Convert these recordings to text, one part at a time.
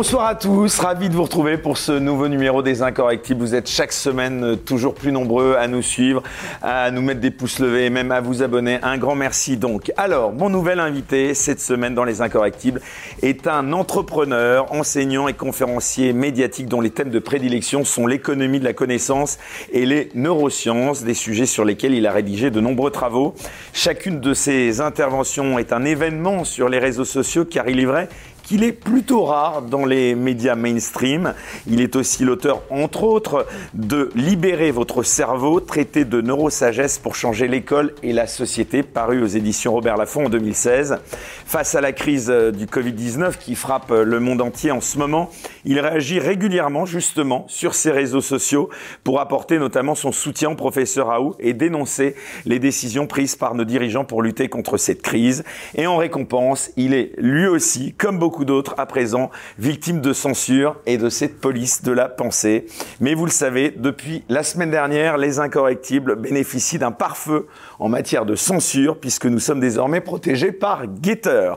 Bonsoir à tous, ravi de vous retrouver pour ce nouveau numéro des Incorrectibles. Vous êtes chaque semaine euh, toujours plus nombreux à nous suivre, à nous mettre des pouces levés et même à vous abonner. Un grand merci donc. Alors, mon nouvel invité cette semaine dans les Incorrectibles est un entrepreneur, enseignant et conférencier médiatique dont les thèmes de prédilection sont l'économie de la connaissance et les neurosciences, des sujets sur lesquels il a rédigé de nombreux travaux. Chacune de ses interventions est un événement sur les réseaux sociaux car il est vrai qu'il est plutôt rare dans les médias mainstream. Il est aussi l'auteur, entre autres, de Libérer votre cerveau, traité de neurosagesse pour changer l'école et la société, paru aux éditions Robert Laffont en 2016. Face à la crise euh, du Covid-19 qui frappe euh, le monde entier en ce moment, il réagit régulièrement, justement, sur ses réseaux sociaux pour apporter notamment son soutien au professeur Raoult et dénoncer les décisions prises par nos dirigeants pour lutter contre cette crise. Et en récompense, il est lui aussi, comme beaucoup d'autres à présent victimes de censure et de cette police de la pensée. Mais vous le savez, depuis la semaine dernière, les incorrectibles bénéficient d'un pare-feu en matière de censure puisque nous sommes désormais protégés par Getter.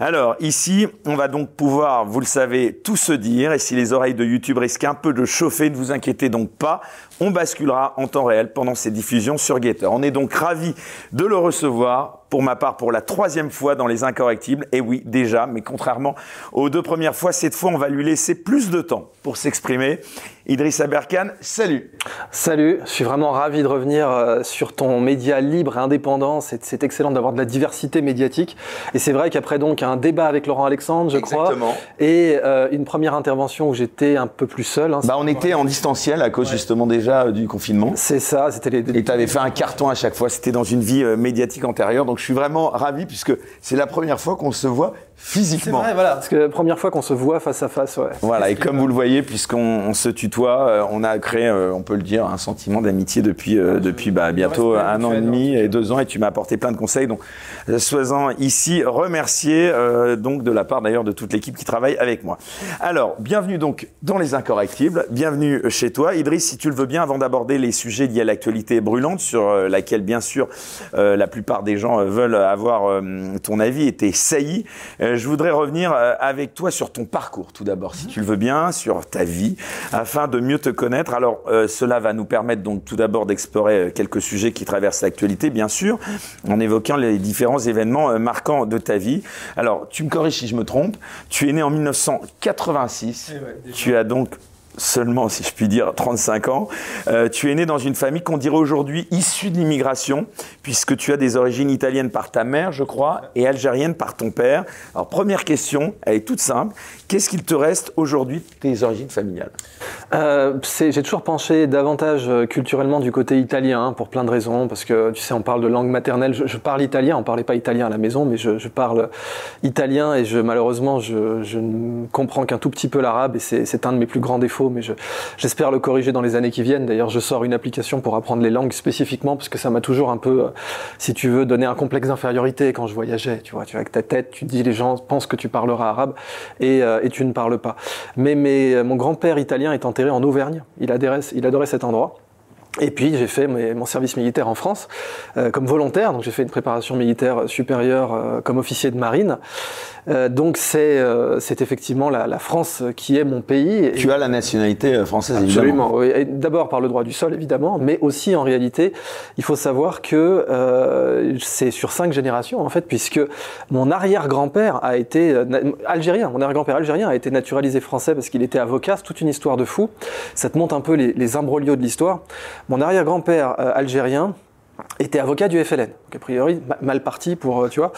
Alors ici, on va donc pouvoir, vous le savez, tout se dire et si les oreilles de YouTube risquent un peu de chauffer, ne vous inquiétez donc pas, on basculera en temps réel pendant ces diffusions sur Getter. On est donc ravis de le recevoir pour ma part pour la troisième fois dans les incorrectibles. Et oui, déjà, mais contrairement aux deux premières fois, cette fois, on va lui laisser plus de temps pour s'exprimer. Idriss Aberkan, salut. Salut, je suis vraiment ravi de revenir euh, sur ton média libre et indépendant. C'est excellent d'avoir de la diversité médiatique. Et c'est vrai qu'après donc un débat avec Laurent Alexandre, je crois, et euh, une première intervention où j'étais un peu plus seul. Hein, bah, on était en distanciel à cause justement déjà euh, du confinement. C'est ça, c'était les. Et tu avais fait un carton à chaque fois. C'était dans une vie médiatique antérieure. Donc je suis vraiment ravi puisque c'est la première fois qu'on se voit physiquement. Vrai, voilà. Parce que la première fois qu'on se voit face à face, ouais. Voilà, et comme vous le voyez, puisqu'on se tutoie, euh, on a créé, euh, on peut le dire, un sentiment d'amitié depuis, euh, depuis bah, bientôt un an et demi et deux ans, et tu m'as apporté plein de conseils. Donc, sois-en ici remercié donc de la part d'ailleurs de toute l'équipe qui travaille avec moi. Alors, bienvenue donc dans les incorrectibles, bienvenue chez toi. Idriss, si tu le veux bien, avant d'aborder les sujets liés à l'actualité brûlante, sur laquelle bien sûr la plupart des gens veulent avoir ton avis et tes saillies, euh, je voudrais revenir euh, avec toi sur ton parcours, tout d'abord, si tu le veux bien, sur ta vie, afin de mieux te connaître. Alors, euh, cela va nous permettre donc tout d'abord d'explorer quelques sujets qui traversent l'actualité, bien sûr, en évoquant les différents événements marquants de ta vie. Alors, tu me corriges si je me trompe, tu es né en 1986, eh tu as donc seulement, si je puis dire, 35 ans. Euh, tu es né dans une famille qu'on dirait aujourd'hui issue de l'immigration, puisque tu as des origines italiennes par ta mère, je crois, et algériennes par ton père. Alors, première question, elle est toute simple. Qu'est-ce qu'il te reste aujourd'hui de tes origines familiales? Euh, J'ai toujours penché davantage euh, culturellement du côté italien, hein, pour plein de raisons, parce que, tu sais, on parle de langue maternelle. Je, parle italien, on ne parlait pas italien à la maison, mais je, parle italien, et malheureusement, je, je ne comprends qu'un tout petit peu l'arabe, et c'est un de mes plus grands défauts mais j'espère le corriger dans les années qui viennent. D'ailleurs, je sors une application pour apprendre les langues spécifiquement, parce que ça m'a toujours un peu, euh, si tu veux, donné un complexe d'infériorité quand je voyageais. Tu vois, tu avec ta tête, tu dis les gens pensent que tu parleras arabe et, euh, et tu ne parles pas. Mais, mais euh, mon grand-père italien est enterré en Auvergne. Il adorait, il adorait cet endroit. Et puis j'ai fait mon service militaire en France comme volontaire, donc j'ai fait une préparation militaire supérieure comme officier de marine. Euh, donc c'est euh, c'est effectivement la, la, France qui est mon pays. Tu as la nationalité euh, française Absolument. Oui. D'abord par le droit du sol évidemment, mais aussi en réalité, il faut savoir que euh, c'est sur cinq générations en fait, puisque mon arrière-grand-père a été algérien. Mon arrière-grand-père algérien a été naturalisé français parce qu'il était avocat. C'est toute une histoire de fou. Ça te montre un peu les, les imbroglios de l'histoire. Mon arrière-grand-père algérien était avocat du FLN, donc a priori mal parti pour, euh, tu vois,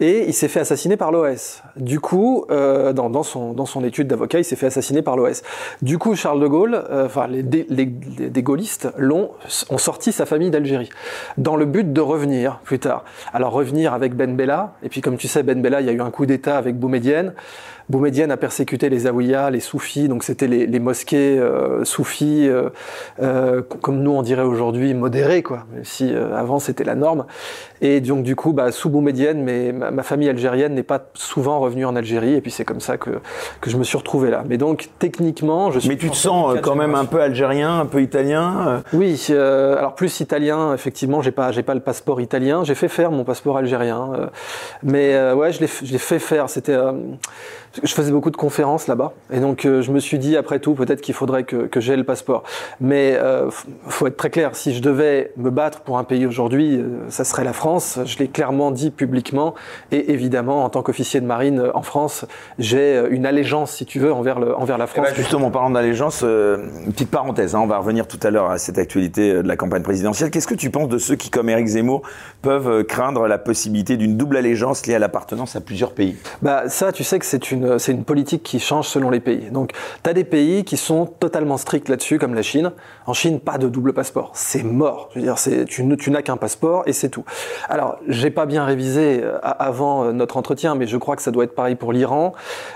et il s'est fait assassiner par l'OS. Du coup, euh, dans, dans, son, dans son étude d'avocat, il s'est fait assassiner par l'OS. Du coup, Charles de Gaulle, euh, enfin les, les, les, gaullistes l'ont ont sorti sa famille d'Algérie dans le but de revenir plus tard. Alors revenir avec Ben Bella, et puis comme tu sais, Ben Bella, il y a eu un coup d'État avec Boumedienne. Boumedienne a persécuté les Aouïas, les soufis, donc c'était les, les, mosquées euh, soufis, euh, euh, comme nous on dirait aujourd'hui, modérées, quoi, même si euh, avant c'était la norme. Et donc du coup, bah, sous Boumedienne, mais ma, famille algérienne n'est pas souvent revenue en Algérie, et puis c'est comme ça que, que je me suis retrouvé là. Mais donc techniquement, je suis... Mais tu te sens quand même un peu algérien, un peu italien Oui, alors plus italien, effectivement, j'ai pas, j'ai pas le passeport italien, j'ai fait faire mon passeport algérien. mais ouais, je l'ai fait faire, c'était je faisais beaucoup de conférences là-bas. Et donc, euh, je me suis dit, après tout, peut-être qu'il faudrait que, que j'aie le passeport. Mais euh, faut être très clair, si je devais me battre pour un pays aujourd'hui, euh, ça serait la France. Je l'ai clairement dit publiquement. Et évidemment, en tant qu'officier de marine euh, en France, j'ai une allégeance, si tu veux, envers, le, envers la France. Eh ben, justement, en parlant d'allégeance, une petite parenthèse, hein, on va revenir tout à l'heure à cette actualité de la campagne présidentielle. Qu'est-ce que tu penses de ceux qui, comme Éric Zemmour, peuvent craindre la possibilité d'une double allégeance liée à l'appartenance à plusieurs pays? Bah ça, tu sais que c'est une c'est une politique qui change selon les pays. Donc, tu as des pays qui sont totalement stricts là-dessus, comme la Chine. En Chine, pas de double passeport. C'est mort. Tu, n'as qu'un passeport et c'est tout. Alors, j'ai pas bien révisé euh, avant euh, notre entretien, mais je crois que ça doit être pareil pour l'Iran.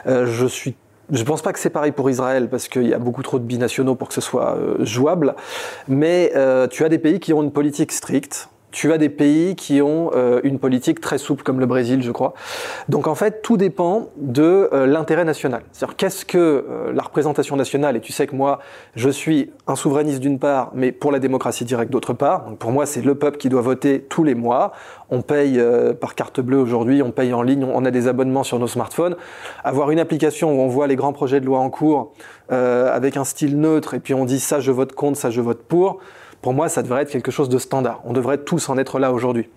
Euh, je suis je pense pas que c'est pareil pour Israël parce qu'il y a beaucoup trop de binationaux pour que ce soit jouable. Mais tu as des pays qui ont une politique stricte tu as des pays qui ont euh, une politique très souple, comme le Brésil, je crois. Donc en fait, tout dépend de euh, l'intérêt national. C'est-à-dire qu'est-ce que euh, la représentation nationale, et tu sais que moi, je suis un souverainiste d'une part, mais pour la démocratie directe d'autre part. Donc pour moi, c'est le peuple qui doit voter tous les mois. On paye par carte bleue aujourd'hui, on paye en ligne, on a des abonnements sur nos smartphones. Avoir une application où on voit les grands projets de loi en cours avec un style neutre, et puis on dit ça je vote contre, ça je vote pour pour moi, ça devrait être quelque chose de standard. On devrait tous en être là aujourd'hui.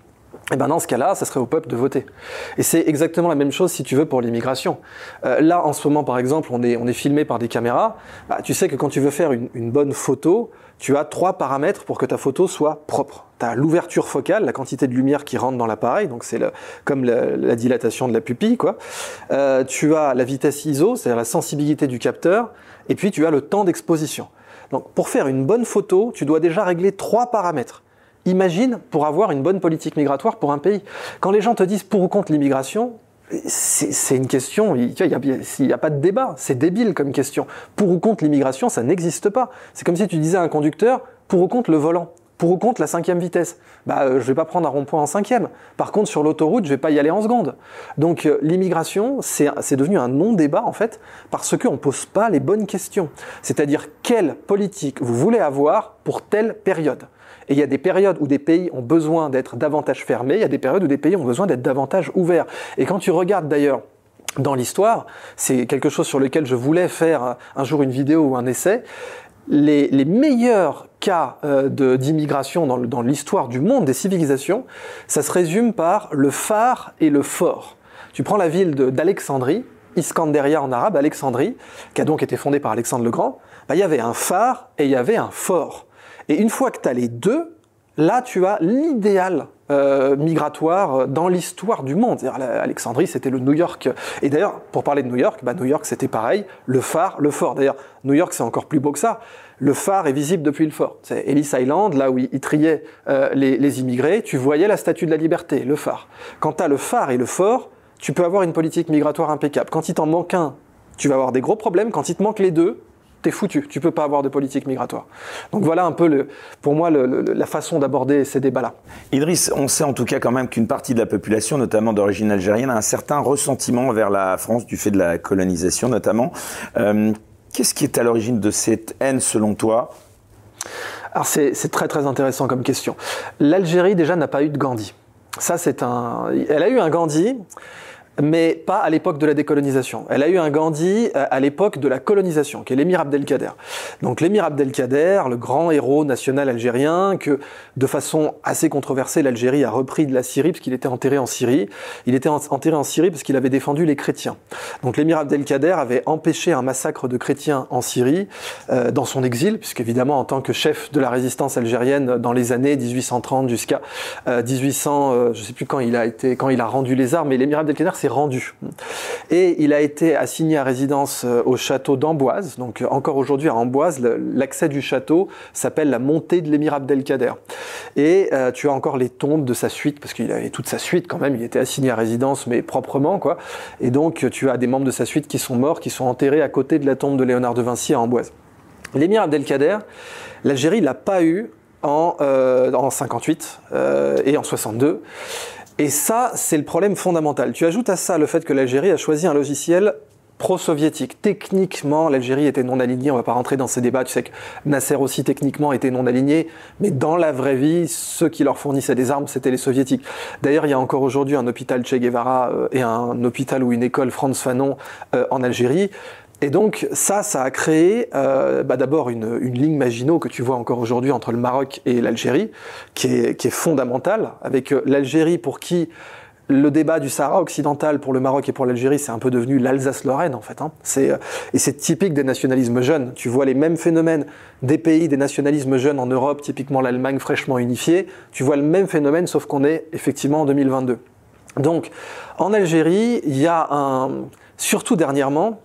Et eh ben dans ce cas-là, ça serait au peuple de voter. Et c'est exactement la même chose si tu veux pour l'immigration. Euh, là, en ce moment, par exemple, on est, filmé par des caméras. Bah, tu sais que quand tu veux faire une, bonne photo, tu as trois paramètres pour que ta photo soit propre. Tu as l'ouverture focale, la quantité de lumière qui rentre dans l'appareil, donc c'est comme la, la, dilatation de la pupille. Quoi. Euh, tu as la vitesse ISO, c'est-à-dire la sensibilité du capteur, et puis tu as le temps d'exposition. Donc pour faire une bonne photo, tu dois déjà régler trois paramètres. Imagine pour avoir une bonne politique migratoire pour un pays. Quand les gens te disent pour ou contre l'immigration, c'est une question, il n'y a, a, pas de débat, c'est débile comme question. Pour ou contre l'immigration, ça n'existe pas. C'est comme si tu disais à un conducteur pour ou contre le volant. Pour ou contre la cinquième vitesse bah, euh, Je ne vais pas prendre un rond-point en cinquième. Par contre, sur l'autoroute, je ne vais pas y aller en seconde. Donc euh, l'immigration, c'est devenu un non-débat en fait, parce qu'on ne pose pas les bonnes questions. C'est-à-dire, quelle politique vous voulez avoir pour telle période? Et il y a des périodes où des pays ont besoin d'être davantage fermés, il y a des périodes où des pays ont besoin d'être davantage ouverts. Et quand tu regardes d'ailleurs dans l'histoire, c'est quelque chose sur lequel je voulais faire un jour une vidéo ou un essai, les meilleurs cas euh, d'immigration dans, dans l'histoire du monde, des civilisations, ça se résume par le phare et le fort. Tu prends la ville d'Alexandrie, Iskanderia en arabe, Alexandrie, qui a donc été fondée par Alexandre le Grand, bah, il y avait un phare et il y avait un fort. Et une fois que tu as les deux, là tu as l'idéal euh, migratoire dans l'histoire du monde. Alexandrie, c'était le New York. Et d'ailleurs, pour parler de New York, bah, New York, c'était pareil, le phare, le fort. D'ailleurs, New York, c'est encore plus beau que ça. Le phare est visible depuis le fort. C'est Ellis Island, là où ils triaient euh, les, immigrés. Tu voyais la statue de la liberté, le phare. Quand tu as le phare et le fort, tu peux avoir une politique migratoire impeccable. Quand il t'en manque un, tu vas avoir des gros problèmes. Quand il te manque les deux, t'es foutu. Tu peux pas avoir de politique migratoire. Donc voilà un peu, le, pour moi, la façon d'aborder ces débats-là. Idriss, on sait en tout cas quand même qu'une partie de la population, notamment d'origine algérienne, a un certain ressentiment vers la France du fait de la colonisation notamment. Euh, Qu'est-ce qui est à l'origine de cette haine selon toi Alors c'est très très intéressant comme question. L'Algérie déjà n'a pas eu de Gandhi. Ça c'est un... Elle a eu un Gandhi mais pas à l'époque de la décolonisation. Elle a eu un Gandhi euh, à l'époque de la colonisation, qui est l'émir Abdelkader. Donc l'émir Abdelkader, le grand héros national algérien, que de façon assez controversée, l'Algérie a repris de la Syrie, parce qu'il était enterré en Syrie. Il était enterré en Syrie parce qu'il avait défendu les chrétiens. Donc l'émir Abdelkader avait empêché un massacre de chrétiens en Syrie euh, dans son exil, puisqu'évidemment en tant que chef de la résistance algérienne dans les années 1830 jusqu'à euh, 1800, euh, je sais plus quand il a été, quand il a rendu les armes, mais l'émir Abdelkader s'est rendu. Et il a été assigné à résidence euh, au château d'Amboise. Donc euh, encore aujourd'hui à Amboise, l'accès du château s'appelle la montée de l'émir Abdelkader. Et euh, tu as encore les tombes de sa suite, parce qu'il avait toute sa suite quand même, il était assigné à résidence, mais proprement quoi. Et donc tu as des membres de sa suite qui sont morts, qui sont enterrés à côté de la tombe de Léonard de Vinci à Amboise. L'émir Abdelkader, l'Algérie l'a pas eu en, en 58 euh, et en 62. Et ça, c'est le problème fondamental. Tu ajoutes à ça le fait que l'Algérie a choisi un logiciel pro-soviétique. Techniquement, l'Algérie était non alignée. On va pas rentrer dans ces débats. Tu sais que Nasser aussi techniquement était non aligné, mais dans la vraie vie, ceux qui leur fournissaient des armes, c'était les soviétiques. D'ailleurs, il y a encore aujourd'hui un hôpital Che Guevara euh, et un hôpital ou une école Franz Fanon euh, en Algérie. Et donc ça, ça a créé euh, bah d'abord une, une, ligne Maginot que tu vois encore aujourd'hui entre le Maroc et l'Algérie, qui est, qui est fondamentale, avec l'Algérie pour qui le débat du Sahara occidental pour le Maroc et pour l'Algérie, c'est un peu devenu l'Alsace-Lorraine en fait. Hein. C'est, euh, et c'est typique des nationalismes jeunes. Tu vois les mêmes phénomènes des pays des nationalismes jeunes en Europe, typiquement l'Allemagne fraîchement unifiée. Tu vois le même phénomène, sauf qu'on est effectivement en 2022. Donc, en Algérie, il y a un, surtout dernièrement,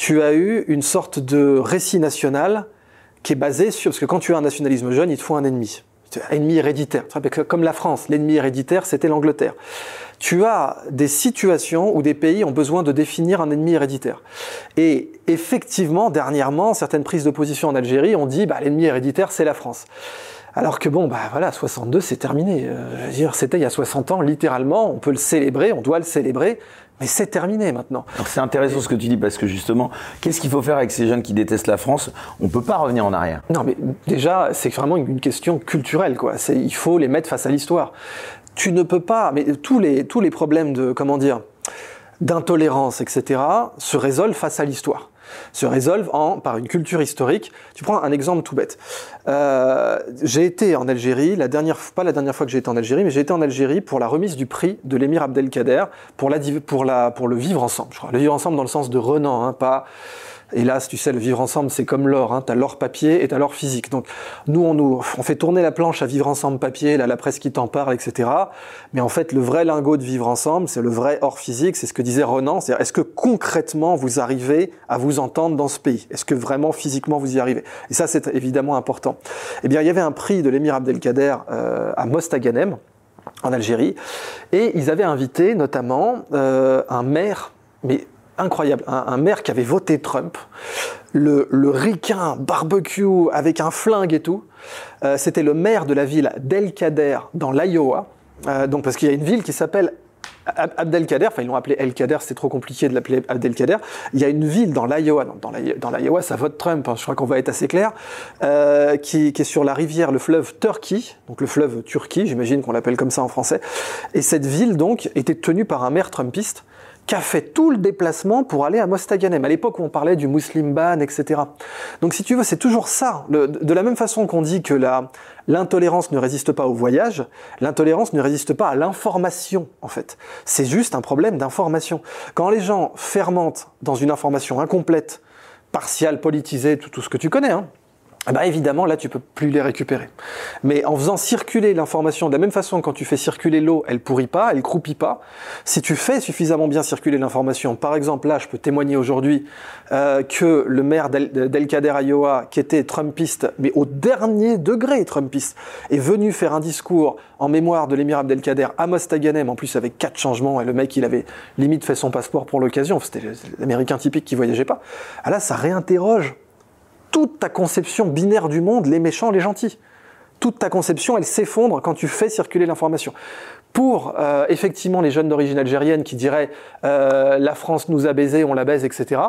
tu as eu une sorte de récit national qui est basé sur, parce que quand tu as un nationalisme jeune, il te faut un ennemi ennemi héréditaire. Comme la France, l'ennemi héréditaire, c'était l'Angleterre tu as des situations où des pays ont besoin de définir un ennemi héréditaire. Et effectivement, dernièrement, certaines prises de position en Algérie ont dit bah, l'ennemi héréditaire, c'est la France. Alors que bon, bah voilà, 62, c'est terminé. Euh, c'était il y a 60 ans, littéralement. On peut le célébrer, on doit le célébrer, mais c'est terminé maintenant. C'est intéressant ce que tu dis parce que justement, qu'est-ce qu'il faut faire avec ces jeunes qui détestent la France? On peut pas revenir en arrière. Non, mais déjà, c'est vraiment une question culturelle, quoi. Il faut les mettre face à l'histoire tu ne peux pas, mais tous les, tous les problèmes de, comment dire, d'intolérance, etc., se résolvent face à l'histoire se résolvent en, par une culture historique. Tu prends un exemple tout bête. Euh, j'ai été en Algérie, la dernière, pas la dernière fois que j'ai été en Algérie, mais j'ai été en Algérie pour la remise du prix de l'émir Abdelkader pour, la, pour, la, pour le vivre ensemble. Je crois. Le vivre ensemble dans le sens de Renan, hein, pas Hélas, tu sais, le vivre ensemble, c'est comme l'or. Hein. Tu as l'or papier et tu as l'or physique. Donc, nous, on, nous, on fait tourner la planche à vivre ensemble papier, là, la presse qui t'en parle, etc. Mais en fait, le vrai lingot de vivre ensemble, c'est le vrai or physique. C'est ce que disait Renan. C'est est-ce que concrètement, vous arrivez à vous entendre dans ce pays? Est-ce que vraiment, physiquement, vous y arrivez? Et ça, c'est évidemment important. Eh bien, il y avait un prix de l'émir Abdelkader euh, à Mostaganem, en Algérie. Et ils avaient invité notamment euh, un maire, mais incroyable. Un, maire qui avait voté Trump, le, le ricain barbecue avec un flingue et tout. Euh, c'était le maire de la ville d'El Kader dans l'Iowa. Euh, donc parce qu'il y a une ville qui s'appelle Abdelkader, enfin ils l'ont appelé El Kader, c'est trop compliqué de l'appeler Abdelkader. Il y a une ville dans l'Iowa, dans l'Iowa ça vote Trump, hein, je crois qu'on va être assez clair, euh, qui, qui, est sur la rivière, le fleuve Turkey, donc le fleuve Turquie, j'imagine qu'on l'appelle comme ça en français. Et cette ville donc était tenue par un maire trumpiste qui a fait tout le déplacement pour aller à Mostaganem, à l'époque où on parlait du Muslim ban, etc. Donc si tu veux, c'est toujours ça. de la même façon qu'on dit que l'intolérance ne résiste pas au voyage, l'intolérance ne résiste pas à l'information, en fait. C'est juste un problème d'information. Quand les gens fermentent dans une information incomplète, partiale, politisée, tout, tout ce que tu connais, hein, eh évidemment, là, tu peux plus les récupérer. Mais en faisant circuler l'information de la même façon, quand tu fais circuler l'eau, elle pourrit pas, elle croupit pas. Si tu fais suffisamment bien circuler l'information, par exemple, là, je peux témoigner aujourd'hui euh, que le maire d'El Kader Iowa, qui était Trumpiste, mais au dernier degré Trumpiste, est venu faire un discours en mémoire de l'émir Abdelkader à Mostaganem, en plus avec quatre changements, et le mec, il avait limite fait son passeport pour l'occasion. C'était l'américain typique qui voyageait pas. Ah là, ça réinterroge toute ta conception binaire du monde, les méchants, les gentils. Toute ta conception, elle s'effondre quand tu fais circuler l'information. Pour euh, effectivement les jeunes d'origine algérienne qui diraient euh, la France nous a baisés, on la baise, etc.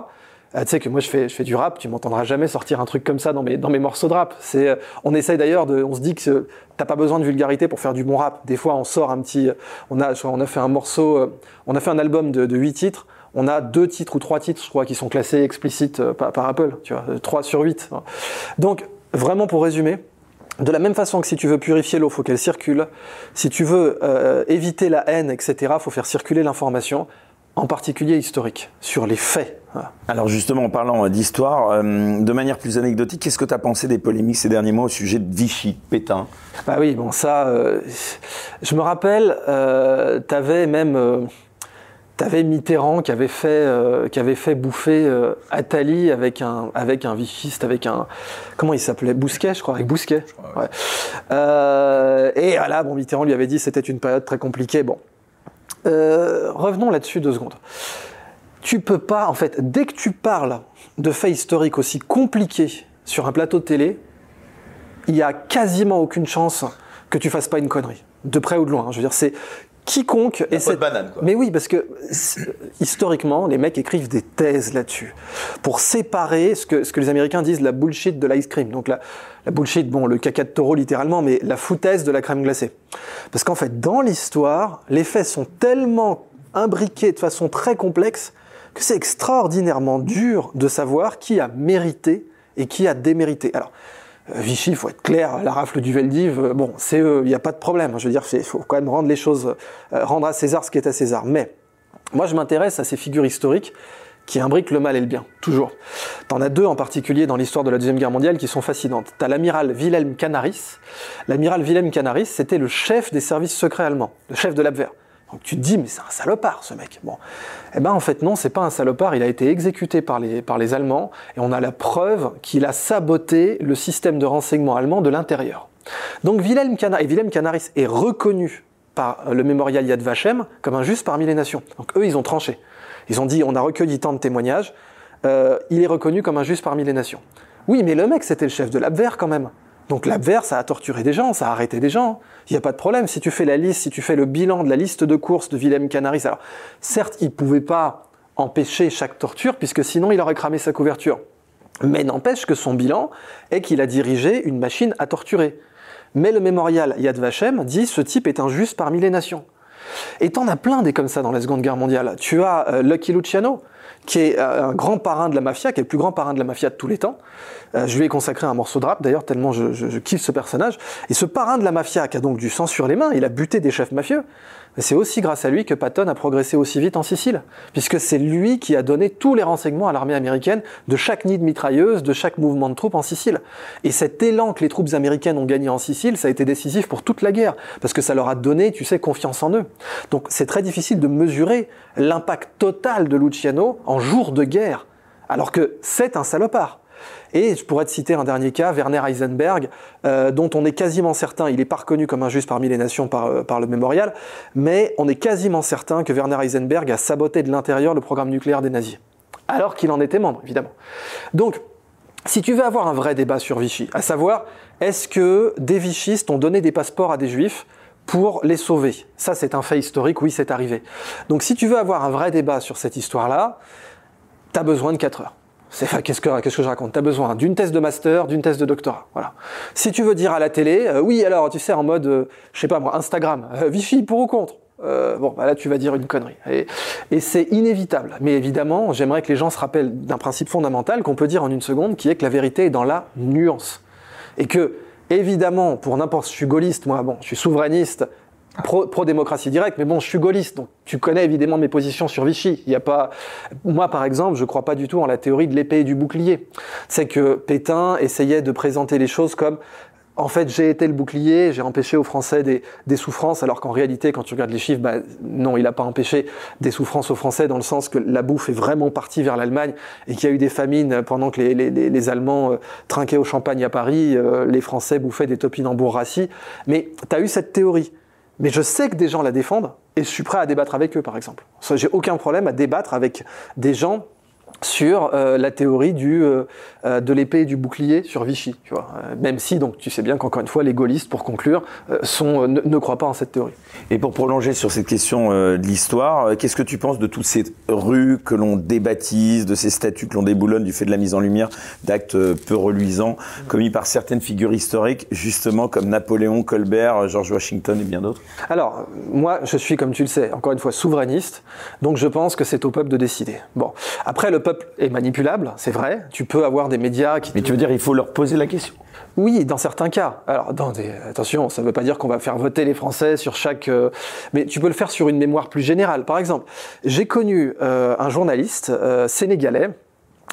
Euh, tu sais que moi je fais, je fais du rap, tu m'entendras jamais sortir un truc comme ça dans mes, dans mes morceaux de rap. C'est, on essaye d'ailleurs de, on se dit que t'as pas besoin de vulgarité pour faire du bon rap. Des fois on sort un petit, on a, on a fait un morceau, on a fait un album de, de 8 titres on a deux titres ou trois titres, je crois, qui sont classés explicites euh, par, Apple, tu vois, 3 sur 8. Donc, vraiment pour résumer, de la même façon que si tu veux purifier l'eau, faut qu'elle circule. Si tu veux euh, éviter la haine, etc., faut faire circuler l'information, en particulier historique, sur les faits. Alors justement, en parlant euh, d'histoire, de manière plus anecdotique, qu'est-ce que tu as pensé des polémiques ces derniers mois au sujet de Vichy, Pétain? Bah oui, bon ça, je me rappelle, tu avais même T'avais Mitterrand qui avait fait, euh, qui avait fait bouffer euh, Attali avec un, avec un vichiste, avec un. Comment il s'appelait? Bousquet, je crois, avec Bousquet. Ouais. Euh, et voilà, bon, Mitterrand lui avait dit que c'était une période très compliquée. Bon. revenons là-dessus deux secondes. Tu peux pas, en fait, dès que tu parles de faits historiques aussi compliqués sur un plateau de télé, il y a quasiment aucune chance que tu fasses pas une connerie, de près ou de loin. Je veux dire, c'est quiconque peau de banane, quoi. Mais oui, parce que historiquement, les mecs écrivent des thèses là-dessus pour séparer ce que, ce que les Américains disent la bullshit de l'ice cream. Donc la, la bullshit, bon, le caca de taureau littéralement, mais la foutaise de la crème glacée. Parce qu'en fait, dans l'histoire, les faits sont tellement imbriqués de façon très complexe que c'est extraordinairement dur de savoir qui a mérité et qui a démérité. Alors, Vichy, il faut être clair, la rafle du Veldiv, euh, bon, c'est eux, il n'y a pas de problème. Je veux dire, il faut quand même rendre les choses, euh, rendre à César ce qui est à César. Mais moi, je m'intéresse à ces figures historiques qui imbriquent le mal et le bien, toujours. T'en as deux en particulier dans l'histoire de la Deuxième Guerre mondiale qui sont fascinantes. T'as l'amiral Wilhelm Canaris. L'amiral Wilhelm Canaris, c'était le chef des services secrets allemands, le chef de l'Abwehr. Donc tu te dis, mais c'est un salopard ce mec. Bon, eh ben en fait non, c'est pas un salopard. Il a été exécuté par les, Allemands et on a la preuve qu'il a saboté le système de renseignement allemand de l'intérieur. Donc Wilhelm Canaris, et Wilhelm Canaris est reconnu par le mémorial Yad Vashem comme un juste parmi les nations. Donc eux, ils ont tranché. Ils ont dit, on a recueilli tant de témoignages, euh, il est reconnu comme un juste parmi les nations. Oui, mais le mec, c'était le chef de l'Abwehr quand même. Donc l'Abwehr, ça a torturé des gens, ça a arrêté des gens. Il n'y a pas de problème. Si tu fais la liste, si tu fais le bilan de la liste de courses de Wilhelm Canaris, alors certes, il ne pouvait pas empêcher chaque torture, puisque sinon il aurait cramé sa couverture. Mais n'empêche que son bilan est qu'il a dirigé une machine à torturer. Mais le mémorial Yad Vashem dit ce type est injuste parmi les nations. Et t'en as plein des comme ça dans la Seconde Guerre mondiale. Tu as euh, Lucky Luciano, qui est euh, un grand parrain de la mafia, qui est le plus grand parrain de la mafia de tous les temps. Euh, je lui ai consacré un morceau de rap, d'ailleurs, tellement je, je- je kiffe ce personnage. Et ce parrain de la mafia, qui a donc du sang sur les mains, il a buté des chefs mafieux. Mais c'est aussi grâce à lui que Patton a progressé aussi vite en Sicile, puisque c'est lui qui a donné tous les renseignements à l'armée américaine de chaque nid de mitrailleuse, de chaque mouvement de troupes en Sicile. Et cet élan que les troupes américaines ont gagné en Sicile, ça a été décisif pour toute la guerre, parce que ça leur a donné, tu sais, confiance en eux. Donc c'est très difficile de mesurer l'impact total de Luciano en jour de guerre, alors que c'est un salopard. Et je pourrais te citer un dernier cas, Werner Heisenberg, euh, dont on est quasiment certain, il n'est pas reconnu comme injuste parmi les nations par, euh, par le mémorial, mais on est quasiment certain que Werner Heisenberg a saboté de l'intérieur le programme nucléaire des nazis. Alors qu'il en était membre, évidemment. Donc, si tu veux avoir un vrai débat sur Vichy, à savoir, est-ce que des vichistes ont donné des passeports à des juifs pour les sauver? Ça, c'est un fait historique, oui, c'est arrivé. Donc, si tu veux avoir un vrai débat sur cette histoire-là, t'as besoin de 4 heures. C'est, enfin, qu'est-ce que, qu'est-ce que je raconte? T'as besoin d'une thèse de master, d'une thèse de doctorat. Voilà. Si tu veux dire à la télé, euh, oui, alors, tu sais, en mode, euh, je sais pas moi, Instagram, euh, Vichy pour ou contre? Euh, bon, bah là, tu vas dire une connerie. Et, et c'est inévitable. Mais évidemment, j'aimerais que les gens se rappellent d'un principe fondamental qu'on peut dire en une seconde, qui est que la vérité est dans la nuance. Et que, évidemment, pour n'importe, je suis gaulliste, moi, bon, je suis souverainiste, pro- pro-démocratie directe, mais bon, je suis gaulliste, donc tu connais évidemment mes positions sur Vichy. Il y a pas, moi, par exemple, je crois pas du tout en la théorie de l'épée et du bouclier. C'est que Pétain essayait de présenter les choses comme en fait, j'ai été le bouclier, j'ai empêché aux Français des, des souffrances, alors qu'en réalité, quand tu regardes les chiffres, bah, non, il n'a pas empêché des souffrances aux Français, dans le sens que la bouffe est vraiment partie vers l'Allemagne et qu'il y a eu des famines pendant que les, les- les- les Allemands euh, trinquaient au champagne à Paris, euh, les Français bouffaient des topinambours rassis. Mais tu as eu cette théorie. Mais je sais que des gens la défendent et je suis prêt à débattre avec eux, par exemple. J'ai aucun problème à débattre avec des gens sur euh, la théorie du, euh, euh, de l'épée et du bouclier sur Vichy, tu vois. Euh, même si, donc, tu sais bien qu'encore une fois, les gaullistes, pour conclure, sont, ne, ne croient pas en cette théorie. Et pour prolonger sur cette question de l'histoire, qu'est-ce que tu penses de toutes ces rues que l'on débaptise, de ces statues que l'on déboulonne du fait de la mise en lumière d'actes peu reluisants commis par certaines figures historiques, justement comme Napoléon, Colbert, George Washington et bien d'autres? Alors, moi, je suis, comme tu le sais, encore une fois, souverainiste, donc je pense que c'est au peuple de décider. Bon, après, le peuple est manipulable, c'est vrai. Tu peux avoir des médias qui... Mais tu veux dire, il faut leur poser la question Oui, dans certains cas. Alors, dans des... attention, ça ne veut pas dire qu'on va faire voter les Français sur chaque. euh, Mais tu peux le faire sur une mémoire plus générale. Par exemple, j'ai connu euh, un journaliste euh, sénégalais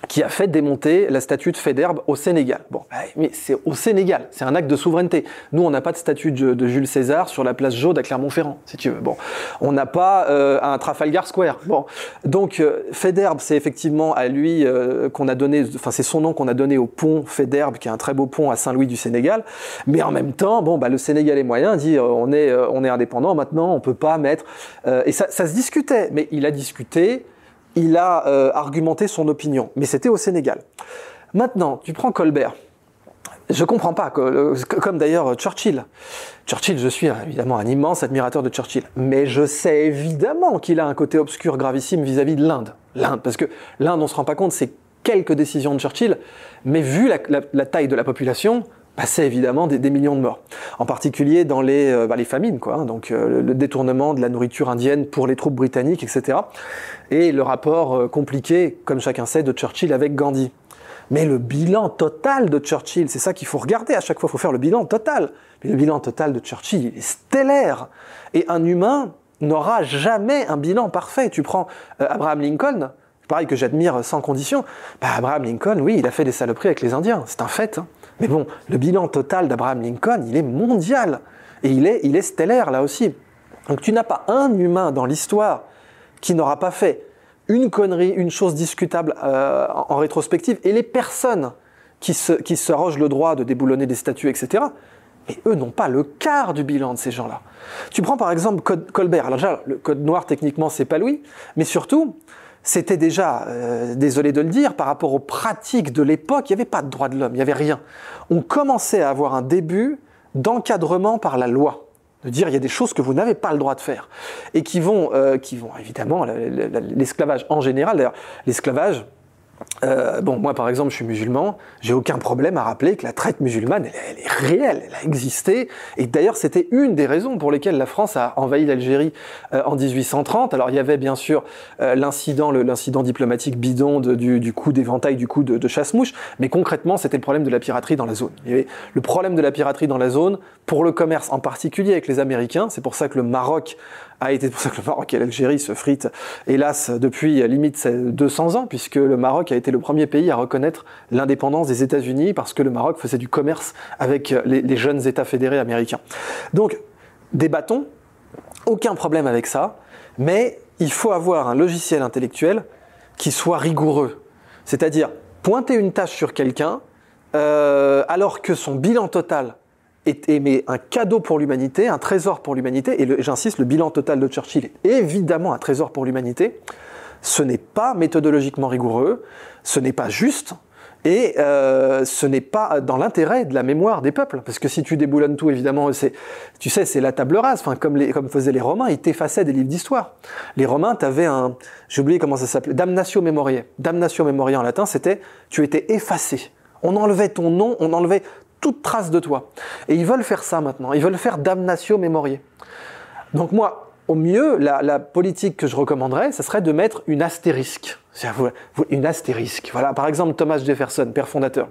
qui a fait démonter la statue de Faidherbe au Sénégal. Bon, bah, mais c'est au Sénégal, c'est un acte de souveraineté. Nous, on n'a pas de statue de, Jules César sur la place Jaude à Clermont-Ferrand, si tu veux. Bon, on n'a pas euh, un Trafalgar Square. Bon, donc euh, c'est effectivement à lui euh, qu'on a donné, enfin c'est son nom qu'on a donné au pont Faidherbe, qui est un très beau pont à Saint-Louis du Sénégal. Mais en même temps, bon, bah, le Sénégalais moyen dit, euh, on est, euh, on est indépendant maintenant, on peut pas mettre. euh, et ça, ça se discutait, mais il a discuté il a euh, argumenté son opinion, mais c'était au Sénégal. Maintenant, tu prends Colbert. je comprends pas, comme d'ailleurs Churchill. Churchill, je suis évidemment un immense admirateur de Churchill, mais je sais évidemment qu'il a un côté obscur gravissime vis-à-vis de l'Inde. L'Inde, parce que l'Inde, on se rend pas compte, c'est quelques décisions de Churchill, mais vu la, taille de la population, bah, c'est évidemment des, millions de morts. En particulier dans les, euh, bah, famines, quoi. Hein. donc euh, le détournement de la nourriture indienne pour les troupes britanniques, etc. Et le rapport euh, compliqué, comme chacun sait, de Churchill avec Gandhi. Mais le bilan total de Churchill, c'est ça qu'il faut regarder à chaque fois, il faut faire le bilan total. Le bilan total de Churchill, il est stellaire. Et un humain n'aura jamais un bilan parfait. Tu prends Abraham Lincoln, pareil que j'admire sans condition. Bah, Abraham Lincoln, oui, il a fait des saloperies avec les Indiens, c'est un fait. Hein. Mais bon, le bilan total d'Abraham Lincoln, il est mondial. Et il est, stellaire là aussi. Donc tu n'as pas un humain dans l'histoire qui n'aura pas fait une connerie, une chose discutable euh, en, rétrospective, et les personnes qui s'arrogent qui le droit de déboulonner des statuts, etc., mais eux n'ont pas le quart du bilan de ces gens-là. Tu prends par exemple Colbert. Alors déjà, le code noir, techniquement, c'est pas lui, mais surtout, c'était déjà, euh, désolé de le dire, par rapport aux pratiques de l'époque, il n'y avait pas de droit de l'homme, il n'y avait rien. On commençait à avoir un début d'encadrement par la loi de dire il y a des choses que vous n'avez pas le droit de faire et qui vont, euh, qui vont évidemment l'esclavage en général. D'ailleurs, l'esclavage, euh, bon, moi par exemple, je suis musulman, j'ai aucun problème à rappeler que la traite musulmane, elle, est réelle, elle a existé. Et d'ailleurs, c'était une des raisons pour lesquelles la France a envahi l'Algérie euh, en 1830. Alors, il y avait bien sûr euh, l'incident, l'incident diplomatique bidon du, coup d'éventail, du coup de, de chasse-mouche, mais concrètement, c'était le problème de la piraterie dans la zone. Il y avait le problème de la piraterie dans la zone pour le commerce, en particulier avec les Américains. C'est pour ça que le Maroc a été pour ça que le Maroc et l'Algérie se fritent, hélas, depuis limite 200 ans, puisque le Maroc a été le premier pays à reconnaître l'indépendance des États-Unis, parce que le Maroc faisait du commerce avec les, jeunes États fédérés américains. Donc, débattons, aucun problème avec ça, mais il faut avoir un logiciel intellectuel qui soit rigoureux. C'est-à-dire, pointer une tâche sur quelqu'un, euh, alors que son bilan total est un cadeau pour l'humanité, un trésor pour l'humanité, et j'insiste, le bilan total de Churchill est évidemment un trésor pour l'humanité, ce n'est pas méthodologiquement rigoureux, ce n'est pas juste, et euh, ce n'est pas dans l'intérêt de la mémoire des peuples, parce que si tu déboulonnes tout, évidemment, c'est, tu sais, c'est la table rase. Enfin, comme, les, comme faisaient les Romains, ils t'effaçaient des livres d'histoire. Les Romains, t'avaient un, j'ai oublié comment ça s'appelait, damnatio memoriae. Damnatio memoriae en latin, c'était, tu étais effacé. On enlevait ton nom, on enlevait toute trace de toi. Et ils veulent faire ça maintenant. Ils veulent faire damnatio memoriae. Donc moi, au mieux, la, politique que je recommanderais, ce serait de mettre une astérisque. Une astérisque. Voilà, par exemple, Thomas Jefferson, père fondateur.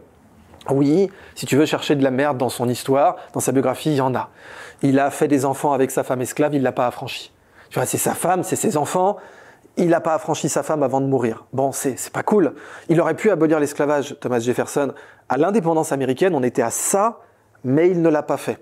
Oui, si tu veux chercher de la merde dans son histoire, dans sa biographie, il y en a. Il a fait des enfants avec sa femme esclave, il l'a pas affranchi. Tu vois, c'est sa femme, c'est ses enfants, il n'a pas affranchi sa femme avant de mourir. Bon, c'est pas cool. Il aurait pu abolir l'esclavage, Thomas Jefferson. À l'indépendance américaine, on était à ça, mais il ne l'a pas fait.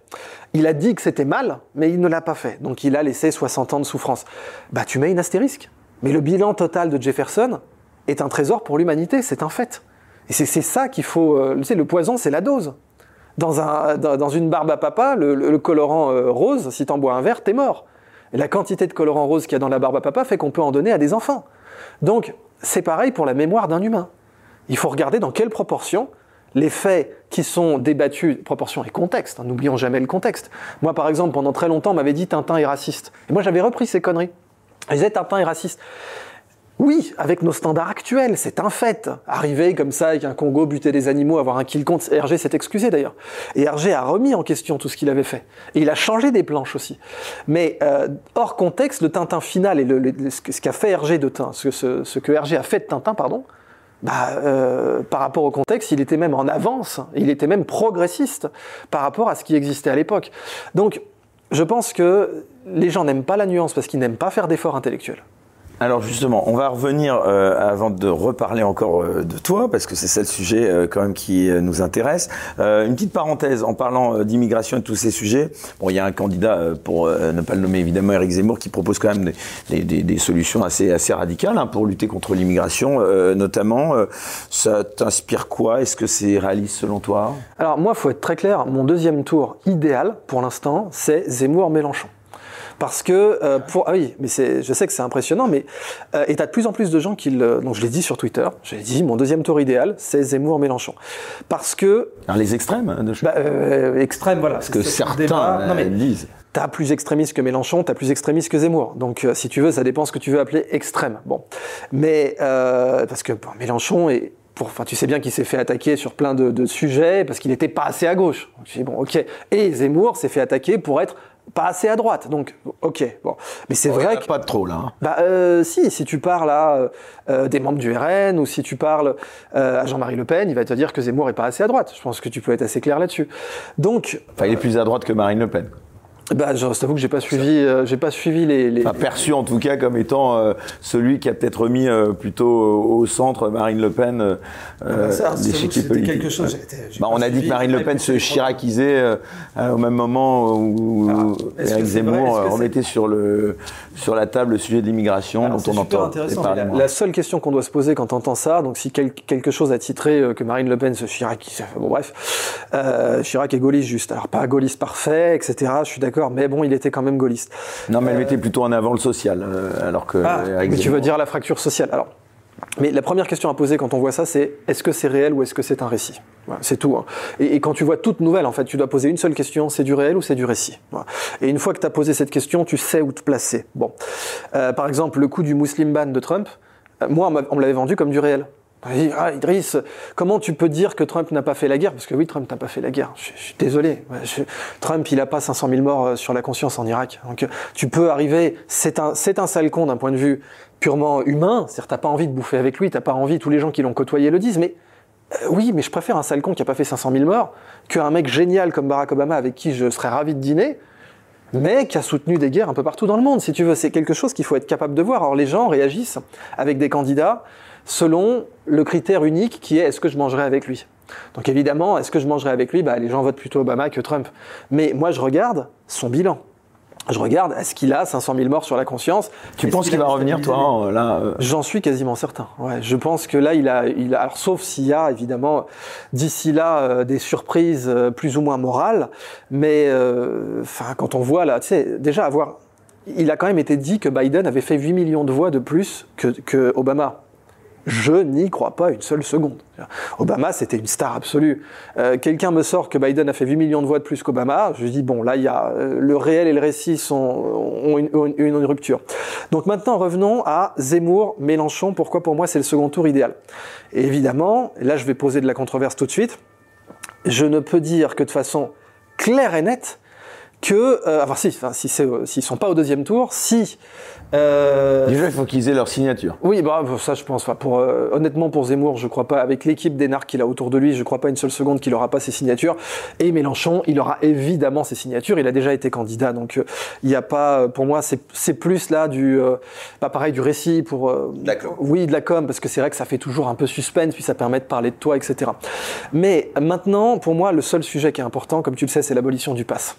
Il a dit que c'était mal, mais il ne l'a pas fait. Donc il a laissé 60 ans de souffrance. Bah, tu mets une astérisque. Mais le bilan total de Jefferson est un trésor pour l'humanité, c'est un fait. Et c'est ça qu'il faut. Euh, le poison, c'est la dose. Dans, une barbe à papa, le, colorant euh, rose, si t'en bois un verre, t'es mort. Et la quantité de colorant rose qu'il y a dans la barbe à papa fait qu'on peut en donner à des enfants. Donc, c'est pareil pour la mémoire d'un humain. Il faut regarder dans quelle proportion les faits qui sont débattus, proportion et contexte, hein, n'oublions jamais le contexte. Moi, par exemple, pendant très longtemps, on m'avait dit Tintin est raciste. Et moi, j'avais repris ces conneries. Je disais Tintin est raciste. Oui, avec nos standards actuels, c'est un fait. Arriver comme ça avec un Congo, buter des animaux, avoir un kill compte, Hergé s'est excusé d'ailleurs. Et Hergé a remis en question tout ce qu'il avait fait. Et il a changé des planches aussi. Mais euh, hors contexte, le Tintin final et ce qu'a fait Hergé de Tintin, ce, que Hergé a fait de Tintin, pardon, bah, euh, par rapport au contexte, il était même en avance, il était même progressiste par rapport à ce qui existait à l'époque. Donc, je pense que les gens n'aiment pas la nuance parce qu'ils n'aiment pas faire d'efforts intellectuels. Alors justement, on va revenir euh, avant de reparler encore euh, de toi, parce que c'est ça le sujet euh, quand même qui nous intéresse. une petite parenthèse en parlant d'immigration et de tous ces sujets. Bon, il y a un candidat, pour ne pas le nommer évidemment, Eric Zemmour, qui propose quand même des, des, des solutions assez, assez radicales hein, pour lutter contre l'immigration, notamment. ça t'inspire quoi? Est-ce que c'est réaliste selon toi? Alors moi, faut être très clair. Mon deuxième tour idéal pour l'instant, c'est Zemmour-Mélenchon. Parce que, euh, pour, ah oui, mais c'est, je sais que c'est impressionnant, mais, euh, et t'as de plus en plus de gens qui le, donc je l'ai dit sur Twitter, j'ai dit, mon deuxième tour idéal, c'est Zemmour-Mélenchon. Parce que. Alors les extrêmes hein, de bah, euh, extrême, voilà. Parce que certains euh, non, mais, disent. T'as plus extrémiste que Mélenchon, t'as plus extrémiste que Zemmour. Donc, euh, si tu veux, ça dépend ce que tu veux appeler extrême. Bon. Mais, euh, parce que bon, Mélenchon est, pour, enfin, tu sais bien qu'il s'est fait attaquer sur plein de, de sujets parce qu'il n'était pas assez à gauche. Donc, je dis, bon, ok. Et Zemmour s'est fait attaquer pour être pas assez à droite. Donc, ok, bon. Mais c'est vrai que. pas de trop là. hein. Bah, euh, si, si tu parles à euh, euh, des membres du RN ou si tu parles euh, à Jean-Marie Le Pen, il va te dire que Zemmour est pas assez à droite. Je pense que tu peux être assez clair là-dessus. Donc, Enfin, il est plus à droite que Marine Le Pen. Bah, je t'avoue que j'ai pas suivi, euh, j'ai pas suivi les. les- Enfin, perçu en tout cas comme étant euh, celui qui a peut-être remis euh, plutôt au, au centre Marine Le Pen euh, bah, ça, euh, c'était quelque chose, Bah, on a dit que Marine Le Pen se chiracisait euh, euh, au même moment où c'est vrai Zemmour euh, remettait sur, le, sur la table le sujet de l'immigration Alors, dont c'est on entend la, la seule question qu'on doit se poser quand on entend ça, donc si quel- quelque chose a titré euh, que Marine Le Pen se Chirac, bon bref, euh, Chirac est gaulliste juste. Alors pas gaulliste parfait, etc. Je suis d'accord, mais bon, il était quand même gaulliste. Non, mais elle mettait plutôt en avant le social, euh, alors que Ah, mais tu veux dire la fracture sociale. Alors, mais la première question à poser quand on voit ça, c'est est-ce que c'est réel ou est-ce que c'est un récit? Voilà, C'est tout. hein. Et, et quand tu vois toute nouvelle, en fait, tu dois poser une seule question c'est du réel ou c'est du récit? Voilà. Et une fois que tu as posé cette question, tu sais où te placer. Bon, Euh, par exemple, le coup du Muslim ban de Trump, euh, moi, on me l'avait vendu comme du réel. Ah, Idriss, comment tu peux dire que Trump n'a pas fait la guerre? Parce que oui, Trump n'a pas fait la guerre. Je, suis désolé. Trump, il n'a pas 500 000 morts euh, sur la conscience en Irak. Donc, euh, tu peux arriver. C'est un, c'est un sale d'un point de vue purement humain. C'est-à-dire, t'as pas envie de bouffer avec lui, t'as pas envie. Tous les gens qui l'ont côtoyé le disent. Mais euh, oui, mais je préfère un sale con qui a pas fait 500 000 morts qu'un mec génial comme Barack Obama avec qui je serais ravi de dîner mais qui a soutenu des guerres un peu partout dans le monde, si tu veux. C'est quelque chose qu'il faut être capable de voir. Alors les gens réagissent avec des candidats selon le critère unique qui est est-ce que je mangerai avec lui? Donc évidemment, est-ce que je mangerai avec lui? Bah, Les gens votent plutôt Obama que Trump. Mais moi, je regarde son bilan. Je regarde, est-ce qu'il a 500 000 morts sur la conscience? Tu penses qu'il va revenir, toi, en- là euh, J'en suis quasiment certain. Ouais, je pense que là, il a, il a alors, sauf s'il y a évidemment d'ici là euh, des surprises euh, plus ou moins morales, mais euh, enfin quand on voit là, tu sais, déjà avoir, il a quand même été dit que Biden avait fait 8 millions de voix de plus que, que Obama. Je n'y crois pas une seule seconde. Obama, c'était une star absolue. Euh, Quelqu'un me sort que Biden a fait 8 millions de voix de plus qu'Obama. Je dis, bon, là, il y a, euh, le réel et le récit sont, ont une, rupture. Donc maintenant, revenons à Zemmour, Mélenchon. Pourquoi pour moi c'est le second tour idéal? Évidemment, là je vais poser de la controverse tout de suite, je ne peux dire que de façon claire et nette que, euh, enfin si, enfin, si c'est, euh, s'ils sont pas au deuxième tour, si euh, Déjà, il faut qu'ils aient leur signature. oui, bah, ça je pense. Enfin, pour, euh, honnêtement, pour Zemmour, je crois pas, avec l'équipe d'Énarques qu'il a autour de lui, je crois pas une seule seconde qu'il aura pas ses signatures. Et Mélenchon, il aura évidemment ses signatures. Il a déjà été candidat, donc euh, il n'y a pas, euh, pour moi, c'est c'est plus là du, euh, pas pareil, du récit pour. euh, De la com. Oui, de la com, parce que c'est vrai que ça fait toujours un peu suspense, puis ça permet de parler de toi, etc. Mais maintenant, pour moi, le seul sujet qui est important, comme tu le sais, c'est l'abolition du pass.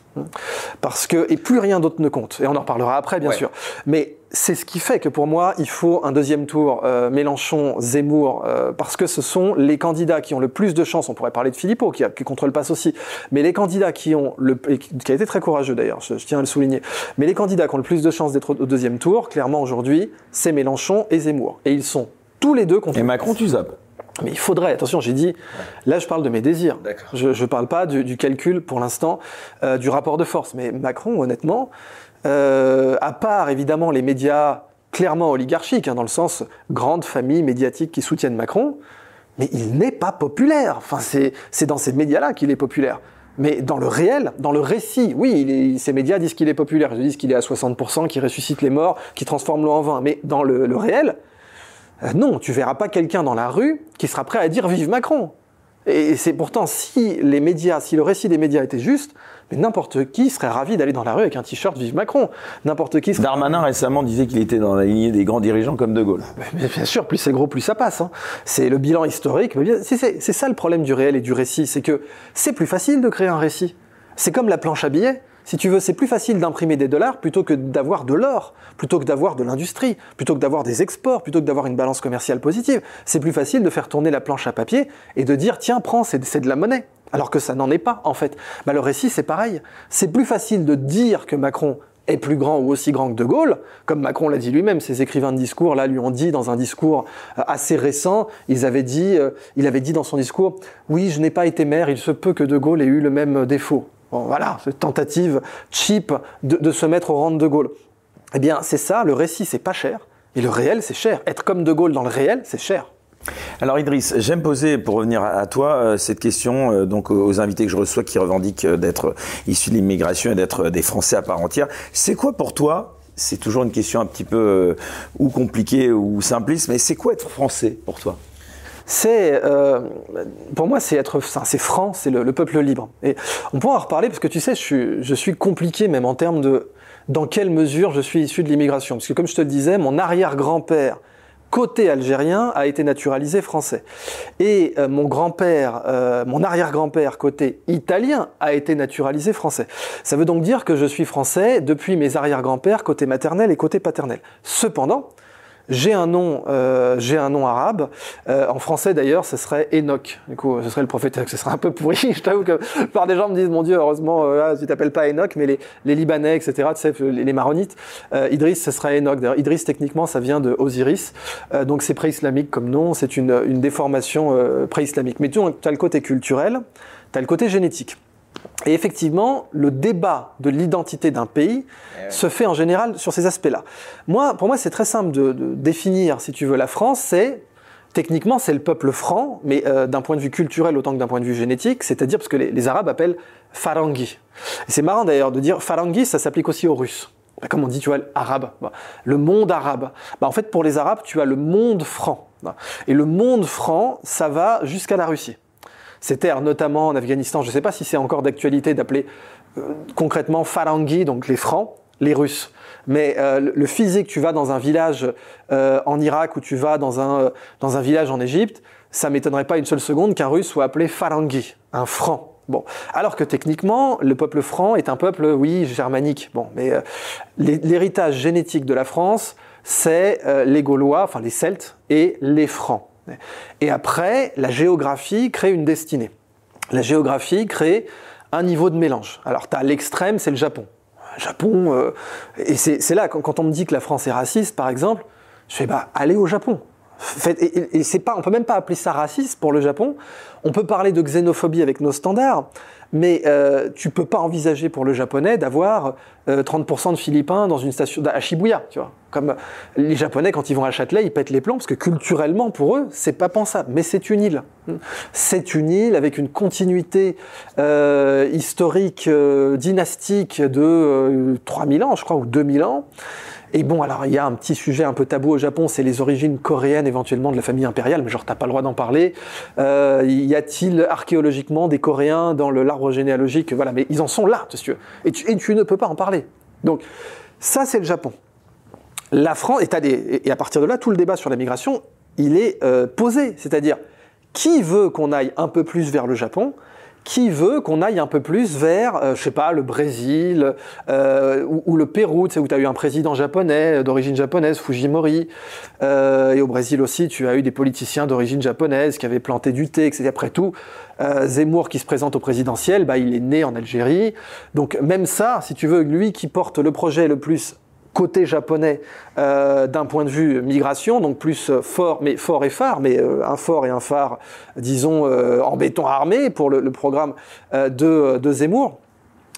Parce que, et plus rien d'autre ne compte. Et on en reparlera après, bien Ouais. sûr. Mais c'est ce qui fait que pour moi, il faut un deuxième tour euh, Mélenchon, Zemmour, euh, parce que ce sont les candidats qui ont le plus de chances. On pourrait parler de Philippot, qui, a, qui contrôle le pass aussi. Mais les candidats qui ont le, qui a été très courageux d'ailleurs, je, je tiens à le souligner. Mais les candidats qui ont le plus de chances d'être au, au deuxième tour, clairement aujourd'hui, c'est Mélenchon et Zemmour. Et ils sont tous les deux contre Et Macron, tu zappes. Mais il faudrait, attention, j'ai dit, là je parle de mes désirs. Je ne parle pas du, du calcul pour l'instant, euh, du rapport de force. Mais Macron, honnêtement, euh, à part évidemment les médias clairement oligarchiques, hein, dans le sens grande famille médiatique qui soutiennent Macron, mais il n'est pas populaire. Enfin, c'est c'est dans ces médias-là qu'il est populaire. Mais dans le réel, dans le récit, oui, il est- ces médias disent qu'il est populaire, ils disent qu'il est à 60%, qu'il ressuscite les morts, qu'il transforme l'eau en vin. Mais dans le, le réel, euh, non, tu verras pas quelqu'un dans la rue qui sera prêt à dire vive Macron. Et c'est pourtant si les médias, si le récit des médias était juste, mais n'importe qui serait ravi d'aller dans la rue avec un t-shirt vive Macron. N'importe qui serait Darmanin récemment disait qu'il était dans la lignée des grands dirigeants comme De Gaulle. mais bien sûr, plus c'est gros, plus ça passe. hein. C'est le bilan historique. C'est ça le problème du réel et du récit, c'est que c'est plus facile de créer un récit. C'est comme la planche à billets. Si tu veux, c'est plus facile d'imprimer des dollars plutôt que d'avoir de l'or, plutôt que d'avoir de l'industrie, plutôt que d'avoir des exports, plutôt que d'avoir une balance commerciale positive. C'est plus facile de faire tourner la planche à papier et de dire tiens, prends, c'est de la monnaie. Alors que ça n'en est pas, en fait. Bah, le récit, c'est pareil. C'est plus facile de dire que Macron est plus grand ou aussi grand que De Gaulle, comme Macron l'a dit lui-même, ses écrivains de discours là lui ont dit dans un discours euh, assez récent, ils avaient dit, euh, il avait dit dans son discours, oui, je n'ai pas été maire, il se peut que De Gaulle ait eu le même défaut. Bon, voilà, cette tentative cheap de, se mettre au rang de De Gaulle. Eh bien, c'est ça, le récit, c'est pas cher, et le réel, c'est cher. Être comme De Gaulle dans le réel, c'est cher. Alors Idriss, j'aime poser, pour revenir à toi, euh, cette question euh, donc aux invités que je reçois qui revendiquent euh, d'être issus de l'immigration et d'être des Français à part entière. C'est quoi pour toi C'est toujours une question un petit peu ou compliquée ou simpliste, mais c'est quoi être français pour toi? C'est pour moi c'est être c'est franc c'est le, peuple libre et on pourra en reparler parce que tu sais je suis, compliqué même en termes de dans quelle mesure je suis issu de l'immigration parce que comme je te le disais mon arrière grand père côté algérien a été naturalisé français. Et euh, mon grand-père, euh, mon arrière-grand-père côté italien a été naturalisé français. Ça veut donc dire que je suis français depuis mes arrière-grands-pères côté maternel et côté paternel. Cependant, j'ai un nom, euh, j'ai un nom arabe. Euh, en français d'ailleurs, ce serait Enoch. Du coup, ce serait le prophète. Ce serait un peu pourri. Je t'avoue que par des gens me disent, mon Dieu, heureusement, euh, ah, tu t'appelles pas Enoch, mais les, les, Libanais, etc. Tu sais, les, les maronites. Euh, Idriss, ce serait Enoch. D'ailleurs, Idriss, techniquement, ça vient de Osiris. Euh, donc c'est pré-islamique comme nom. C'est une, une déformation pré-islamique. Mais tu as le côté culturel, tu as le côté génétique. Et effectivement, le débat de l'identité d'un pays eh se fait en général sur ces aspects-là. Moi, pour moi, c'est très simple de, définir, si tu veux, la France, c'est techniquement, c'est le peuple franc, mais euh, d'un point de vue culturel autant que d'un point de vue génétique, c'est-à-dire parce que les, Arabes appellent Farangi. C'est marrant d'ailleurs de dire Farangi, ça s'applique aussi aux Russes. Bah, comme on dit, tu vois, arabe, le monde arabe. Bah, en fait, pour les Arabes, tu as le monde franc. Et le monde franc, ça va jusqu'à la Russie. Ces terres, notamment en Afghanistan, je ne sais pas si c'est encore d'actualité d'appeler euh, concrètement Farangi, donc les Francs, les Russes. Mais euh, le physique, tu vas dans un village euh, en Irak ou tu vas dans un, dans un village en Égypte, ça m'étonnerait pas une seule seconde qu'un Russe soit appelé Farangi, un franc. Bon, alors que techniquement, le peuple franc est un peuple, oui, germanique. Bon, mais l'héritage génétique de la France, c'est les Gaulois, enfin les Celtes et les Francs. Et après, la géographie crée une destinée. La géographie crée un niveau de mélange. Alors, tu as l'extrême, c'est le Japon. Japon, euh, et c'est là, quand, on me dit que la France est raciste, par exemple, je fais, bah, allez au Japon. et, c'est on peut même pas appeler ça raciste pour le Japon. On peut parler de xénophobie avec nos standards, mais euh, tu peux pas envisager pour le japonais d'avoir 30% euh, de Philippins dans une station à Shibuya, tu vois. Comme les Japonais quand ils vont à Châtelet, ils pètent les plombs parce que culturellement pour eux c'est pas pensable. Mais c'est une île, c'est une île avec une continuité euh, historique, euh, dynastique de 3000 ans, je crois, ou 2000 ans. Et bon, alors il y a un petit sujet un peu tabou au Japon, c'est les origines coréennes éventuellement de la famille impériale, mais genre t'as pas le droit d'en parler. Euh, y a-t-il archéologiquement des Coréens dans le l'arbre généalogique? Voilà, mais ils en sont là, tu veux. Et tu, ne peux pas en parler. Donc ça, c'est le Japon. La France, et à partir de là, tout le débat sur la migration, il est euh, posé. C'est-à-dire, qui veut qu'on aille un peu plus vers le Japon? Qui veut qu'on aille un peu plus vers, euh, je sais pas, le Brésil euh, ou, le Pérou, tu sais, où tu as eu un président japonais, euh, d'origine japonaise, Fujimori. Euh, et au Brésil aussi, tu as eu des politiciens d'origine japonaise qui avaient planté du thé, etc. Après tout, euh, Zemmour qui se présente au présidentiel, bah, il est né en Algérie. Donc même ça, si tu veux, lui qui porte le projet le plus côté japonais euh, d'un point de vue migration, donc plus euh, fort, mais fort et phare, mais euh, un fort et un phare, disons, euh, en béton armé pour le, le programme euh, de, de, Zemmour.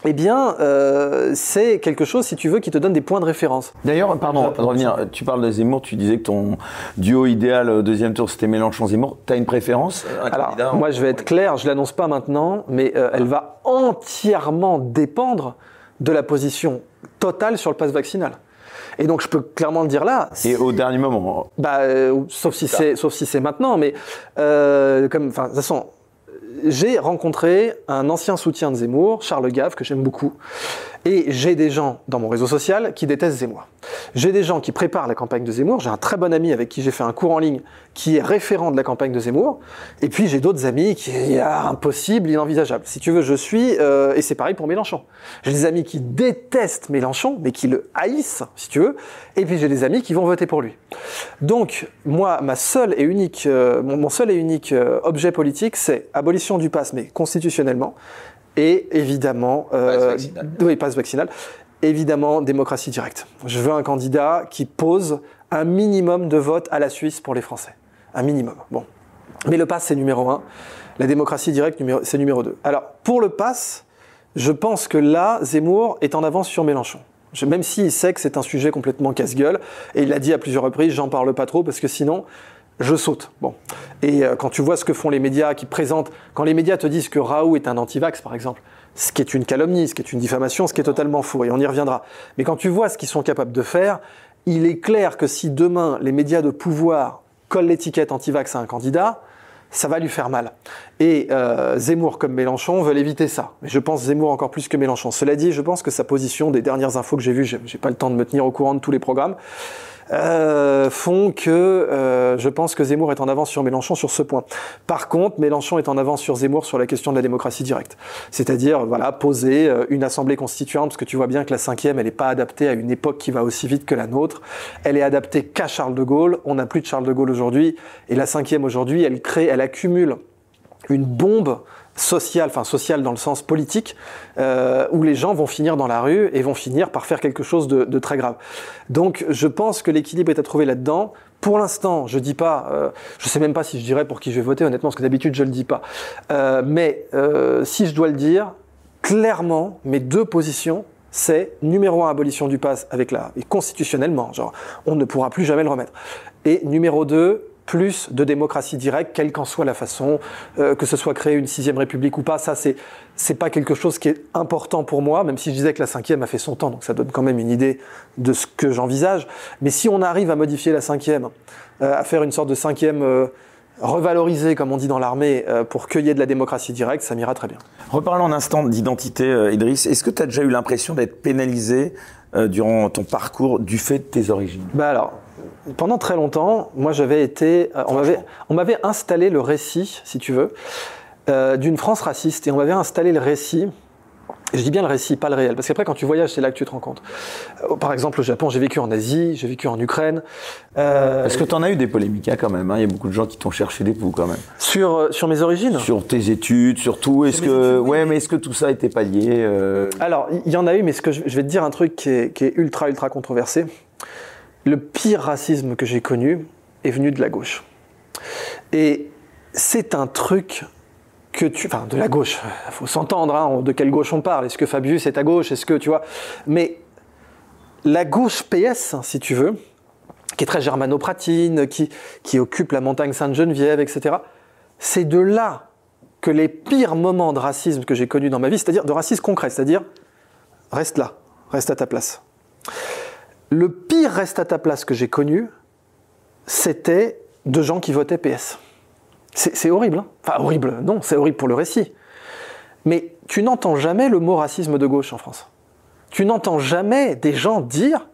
Eh bien, euh, c'est quelque chose, si tu veux, qui te donne des points de référence. D'ailleurs, pardon, de revenir, tu parles de Zemmour, tu disais que ton duo idéal au deuxième tour, c'était Mélenchon-Zemmour. Tu as une préférence? Alors, moi, je vais être clair, je l'annonce pas maintenant, mais elle va entièrement dépendre de la position totale sur le pass vaccinal. Et donc je peux clairement le dire là. Et au dernier moment. Bah, euh, sauf si c'est, sauf si c'est maintenant, mais euh, comme, enfin, de toute façon, j'ai rencontré un ancien soutien de Zemmour, Charles Gave, que j'aime beaucoup, et j'ai des gens dans mon réseau social qui détestent Zemmour. J'ai des gens qui préparent la campagne de Zemmour. J'ai un très bon ami avec qui j'ai fait un cours en ligne qui est référent de la campagne de Zemmour. Et puis j'ai d'autres amis qui est impossible, inenvisageable. Si tu veux, je suis, euh, et c'est pareil pour Mélenchon. J'ai des amis qui détestent Mélenchon, mais qui le haïssent, si tu veux. Et puis j'ai des amis qui vont voter pour lui. Donc moi, ma seule et unique, euh, mon, seul et unique euh, objet politique, c'est abolition du pass, mais constitutionnellement et évidemment, euh, passe vaccinal. oui, passe vaccinal, évidemment, démocratie directe. Je veux un candidat qui pose un minimum de vote à la Suisse pour les Français. Un minimum. Bon. Mais le pass, c'est numéro un. La démocratie directe, c'est numéro deux. Alors, pour le pass, je pense que là, Zemmour est en avance sur Mélenchon. même s'il sait que c'est un sujet complètement casse-gueule, et il l'a dit à plusieurs reprises, j'en parle pas trop parce que sinon, je saute. Bon. Et euh, quand tu vois ce que font les médias qui présentent, quand les médias te disent que Raoult est un anti-vax, par exemple, ce qui est une calomnie, ce qui est une diffamation, ce qui est totalement faux, et on y reviendra. Mais quand tu vois ce qu'ils sont capables de faire, il est clair que si demain les médias de pouvoir collent l'étiquette anti-vax à un candidat, ça va lui faire mal. Et euh, Zemmour comme Mélenchon veulent éviter ça. Mais je pense Zemmour encore plus que Mélenchon. Cela dit, je pense que sa position, des dernières infos que j'ai vues, j'ai pas le temps de me tenir au courant de tous les programmes, euh, font que euh, je pense que Zemmour est en avance sur Mélenchon sur ce point. Par contre, Mélenchon est en avance sur Zemmour sur la question de la démocratie directe. C'est-à-dire, voilà, poser euh, une assemblée constituante, parce que tu vois bien que la cinquième, elle n'est pas adaptée à une époque qui va aussi vite que la nôtre. Elle est adaptée qu'à Charles de Gaulle. On n'a plus de Charles de Gaulle aujourd'hui. Et la cinquième aujourd'hui, elle crée, elle accumule une bombe social, enfin social dans le sens politique, euh, où les gens vont finir dans la rue et vont finir par faire quelque chose de, très grave. Donc je pense que l'équilibre est à trouver là-dedans. Pour l'instant, je dis pas, euh, je sais même pas si je dirais pour qui je vais voter, honnêtement, parce que d'habitude je le dis pas. Euh, mais si je dois le dire, clairement, mes deux positions, c'est numéro un abolition du pass avec la et constitutionnellement, genre on ne pourra plus jamais le remettre. Et numéro deux, plus de démocratie directe, quelle qu'en soit la façon, euh, que ce soit créer une sixième république ou pas, ça c'est c'est pas quelque chose qui est important pour moi, même si je disais que la cinquième a fait son temps, donc ça donne quand même une idée de ce que j'envisage. Mais si on arrive à modifier la cinquième, euh, à faire une sorte de cinquième euh, revalorisée, comme on dit dans l'armée, pour cueillir de la démocratie directe, ça m'ira très bien. Reparlons un instant d'identité, Idriss. Est-ce que tu as déjà eu l'impression d'être pénalisé durant ton parcours du fait de tes origines? Bah alors, pendant très longtemps, moi j'avais été, euh, on m'avait installé le récit, si tu veux, euh, d'une France raciste, et on m'avait installé le récit. je dis bien le récit, pas le réel, parce qu'après quand tu voyages, c'est là que tu te rends compte. Euh, par exemple, au Japon, j'ai vécu en Asie, j'ai vécu en Ukraine. Est-ce que tu en as eu des polémiques hein, quand même hein Il y a beaucoup de gens qui t'ont cherché des poux quand même. Sur sur mes origines? Sur tes études, sur tout. Est-ce que ouais, mais est-ce que tout ça était pas lié Alors, il y en a eu, mais ce que je, vais te dire un truc qui est, qui est ultra ultra controversé le pire racisme que j'ai connu est venu de la gauche. Et c'est un truc que tu... Enfin, de la gauche, il faut s'entendre, hein, de quelle gauche on parle. Est-ce que Fabius est à gauche? Est-ce que, tu vois... Mais la gauche PS, si tu veux, qui est très germanopratine, qui, qui occupe la montagne Sainte-Geneviève, etc., c'est de là que les pires moments de racisme que j'ai connus dans ma vie, c'est-à-dire de racisme concret, c'est-à-dire reste là, reste à ta place. Le pire reste à ta place que j'ai connu, c'était de gens qui votaient PS. C'est horrible. Hein enfin, horrible, non, c'est horrible pour le récit. Mais tu n'entends jamais le mot racisme de gauche en France. Tu n'entends jamais des gens dire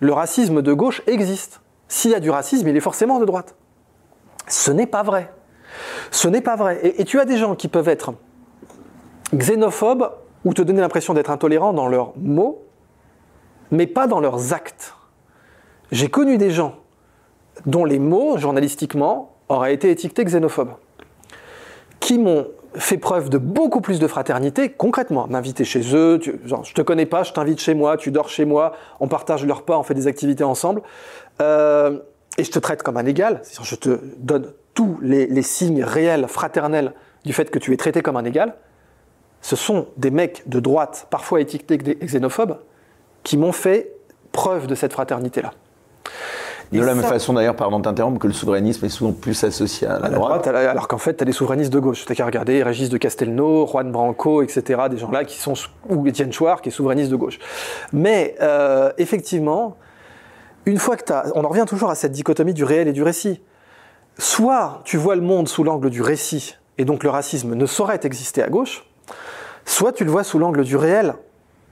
le racisme de gauche existe. S'il y a du racisme, il est forcément de droite. Ce n'est pas vrai. Ce n'est pas vrai. Et, et, tu as des gens qui peuvent être xénophobes ou te donner l'impression d'être intolérants dans leurs mots, mais pas dans leurs actes. J'ai connu des gens dont les mots, journalistiquement, auraient été étiquetés xénophobes, qui m'ont fait preuve de beaucoup plus de fraternité, concrètement, m'inviter chez eux, je te connais pas, je t'invite chez moi, tu dors chez moi, on partage le repas, on fait des activités ensemble, euh, et je te traite comme un égal, je te donne tous les, les signes réels, fraternels du fait que tu es traité comme un égal. Ce sont des mecs de droite, parfois étiquetés xénophobes, qui m'ont fait preuve de cette fraternité-là. De la même façon d'ailleurs, pardon de t'interrompre, que le souverainisme est souvent plus associé à la, droite. Alors qu'en fait, tu as des souverainistes de gauche. Tu qu'à regarder Régis de Castelnau, Juan Branco, etc. Des gens-là qui sont, ou Étienne Chouard, qui est souverainiste de gauche. Mais euh, effectivement, une fois que tu as. On en revient toujours à cette dichotomie du réel et du récit. Soit tu vois le monde sous l'angle du récit, et donc le racisme ne saurait exister à gauche, soit tu le vois sous l'angle du réel,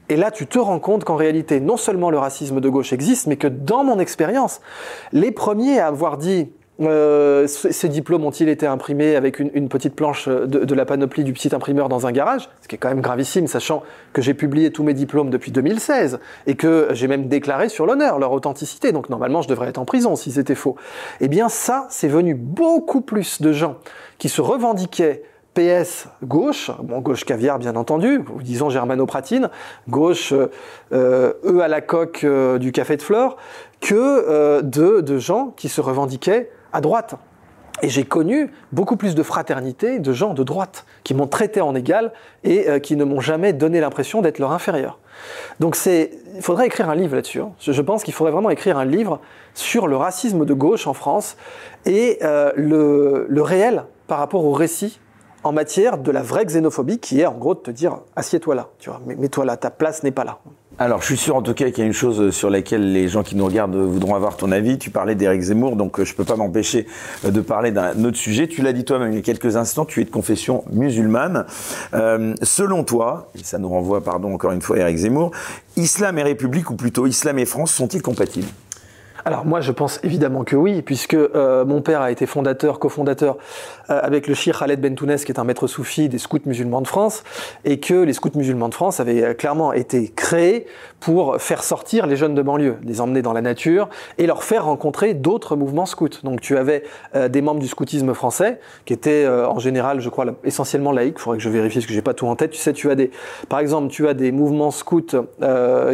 et là, tu te rends compte qu'en réalité, non seulement le racisme de gauche existe, mais que dans mon expérience, les premiers à avoir dit euh, ces diplômes ont-ils été imprimés avec une, petite planche de, la panoplie du petit imprimeur dans un garage Ce qui est quand même gravissime, sachant que j'ai publié tous mes diplômes depuis 2016 et que j'ai même déclaré sur l'honneur leur authenticité. Donc normalement, je devrais être en prison si c'était faux. Eh bien, ça, c'est venu beaucoup plus de gens qui se revendiquaient PS gauche, bon gauche caviar bien entendu, disons germanopratine, gauche euh, eux à la coque euh, du café de flore, que euh, de, de gens qui se revendiquaient à droite. Et j'ai connu beaucoup plus de fraternité de gens de droite qui m'ont traité en égal et euh, qui ne m'ont jamais donné l'impression d'être leur inférieur. Donc il faudrait écrire un livre là-dessus. hein. Je, je pense qu'il faudrait vraiment écrire un livre sur le racisme de gauche en France et le, le réel par rapport au récit en matière de la vraie xénophobie qui est en gros de te dire assieds-toi là, tu vois, mets- mets-toi là, ta place n'est pas là. Alors, je suis sûr en tout cas qu'il y a une chose sur laquelle les gens qui nous regardent voudront avoir ton avis. Tu parlais d'Éric Zemmour, donc euh, je peux pas m'empêcher euh, de parler d'un autre sujet. Tu l'as dit toi-même il y a quelques instants, tu es de confession musulmane. Euh, selon toi, et ça nous renvoie, pardon, encore une fois à Éric Zemmour, islam et République, ou plutôt islam et France, sont-ils compatibles? Alors moi je pense évidemment que oui, puisque euh, mon père a été fondateur, cofondateur euh, avec le Cheikh Khaled Bentounes, qui est un maître soufi des scouts musulmans de France, et que les scouts musulmans de France avaient euh, clairement été créés pour faire sortir les jeunes de banlieue, les emmener dans la nature et leur faire rencontrer d'autres mouvements scouts. Donc tu avais euh, des membres du scoutisme français qui étaient en général, je crois, essentiellement laïcs. Il faudrait que je vérifie parce que j'ai pas tout en tête. Tu sais, tu as des, par exemple, tu as des mouvements scouts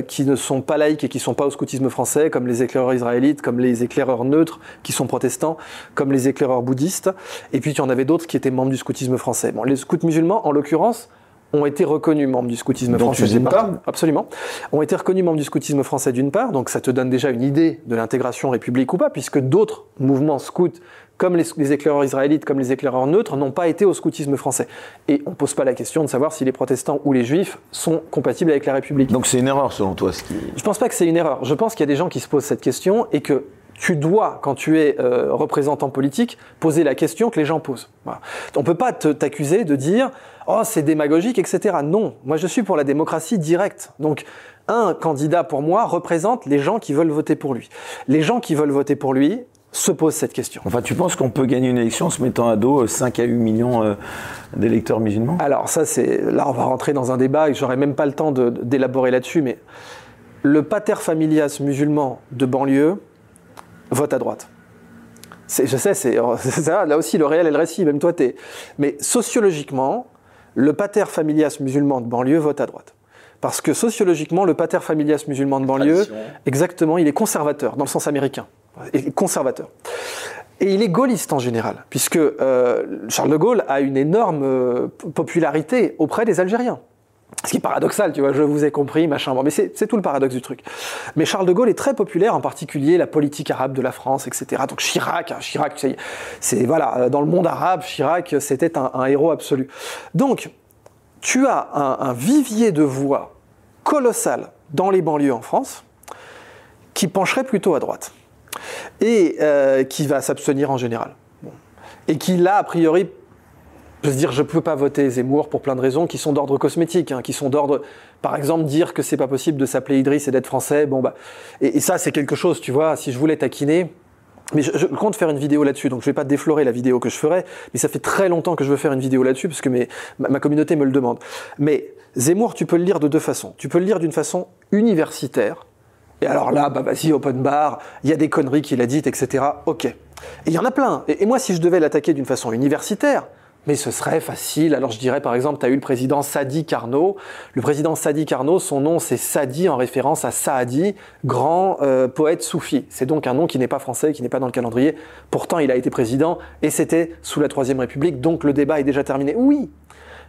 qui ne sont pas laïcs et qui sont pas au scoutisme français, comme les éclaireurs israélites, comme les éclaireurs neutres qui sont protestants, comme les éclaireurs bouddhistes. Et puis tu en avais d'autres qui étaient membres du scoutisme français. Bon, les scouts musulmans, en l'occurrence, ont été reconnus membres du scoutisme français d'une part, absolument, ont été reconnus membres du scoutisme français d'une part, donc ça te donne déjà une idée de l'intégration république ou pas, puisque d'autres mouvements scouts, comme les, les éclaireurs israélites, comme les éclaireurs neutres, n'ont pas été au scoutisme français. Et on pose pas la question de savoir si les protestants ou les juifs sont compatibles avec la République. Donc c'est une erreur selon toi, ce qui... Je pense pas que c'est une erreur. Je pense qu'il y a des gens qui se posent cette question et que tu dois, quand tu es euh, représentant politique, poser la question que les gens posent. Voilà. On peut pas te- t'accuser de dire oh c'est démagogique, etc. Non, moi je suis pour la démocratie directe. Donc un candidat pour moi représente les gens qui veulent voter pour lui. Les gens qui veulent voter pour lui se posent cette question. Enfin, tu penses qu'on peut gagner une élection en se mettant à dos 5 à 8 millions euh, d'électeurs musulmans? Alors ça, c'est là, on va rentrer dans un débat et j'aurais même pas le temps de- d'élaborer là-dessus, mais le pater familias musulman de banlieue vote à droite. C'est- Je sais, c'est c'est ça, là aussi le réel et le récit, même toi t'es. Mais sociologiquement, le pater familias musulman de banlieue vote à droite. Parce que sociologiquement, le pater familias musulman de banlieue, Tradition. exactement, il est conservateur, dans le sens américain. Et conservateur. Et il est gaulliste en général, puisque euh, Charles de Gaulle a une énorme euh, popularité auprès des Algériens. Ce qui est paradoxal, tu vois, je vous ai compris, machin. Bon, mais c'est tout le paradoxe du truc. Mais Charles de Gaulle est très populaire, en particulier la politique arabe de la France, etc. Donc Chirac, hein, Chirac, c'est voilà, euh, dans le monde arabe, Chirac, c'était un, un héros absolu. Donc, tu as un, un vivier de voix colossal dans les banlieues en France qui pencherait plutôt à droite et euh, qui va s'abstenir en général. Et qui là, a priori, je veux dire, je ne peux pas voter Zemmour pour plein de raisons qui sont d'ordre cosmétique, hein, qui sont d'ordre, par exemple, dire que c'est pas possible de s'appeler Idriss et d'être français. Bon bah, et, ça c'est quelque chose, tu vois. Si je voulais taquiner, mais je, compte faire une vidéo là-dessus, donc je vais pas déflorer la vidéo que je ferai, mais ça fait très longtemps que je veux faire une vidéo là-dessus parce que ma, ma communauté me le demande. Mais Zemmour, tu peux le lire de deux façons. Tu peux le lire d'une façon universitaire. Et alors là, bah vas-y, open bar, il y a des conneries qu'il a dites, etc. Ok. Et il y en a plein. Et, moi, si je devais l'attaquer d'une façon universitaire, mais ce serait facile. Alors je dirais par exemple, tu as eu le président Sadi Carnot. Le président Sadi Carnot, son nom c'est Sadi en référence à Saadi, grand euh, poète soufi. C'est donc un nom qui n'est pas français, qui n'est pas dans le calendrier. Pourtant, il a été président et c'était sous la Troisième République, donc le débat est déjà terminé. Oui,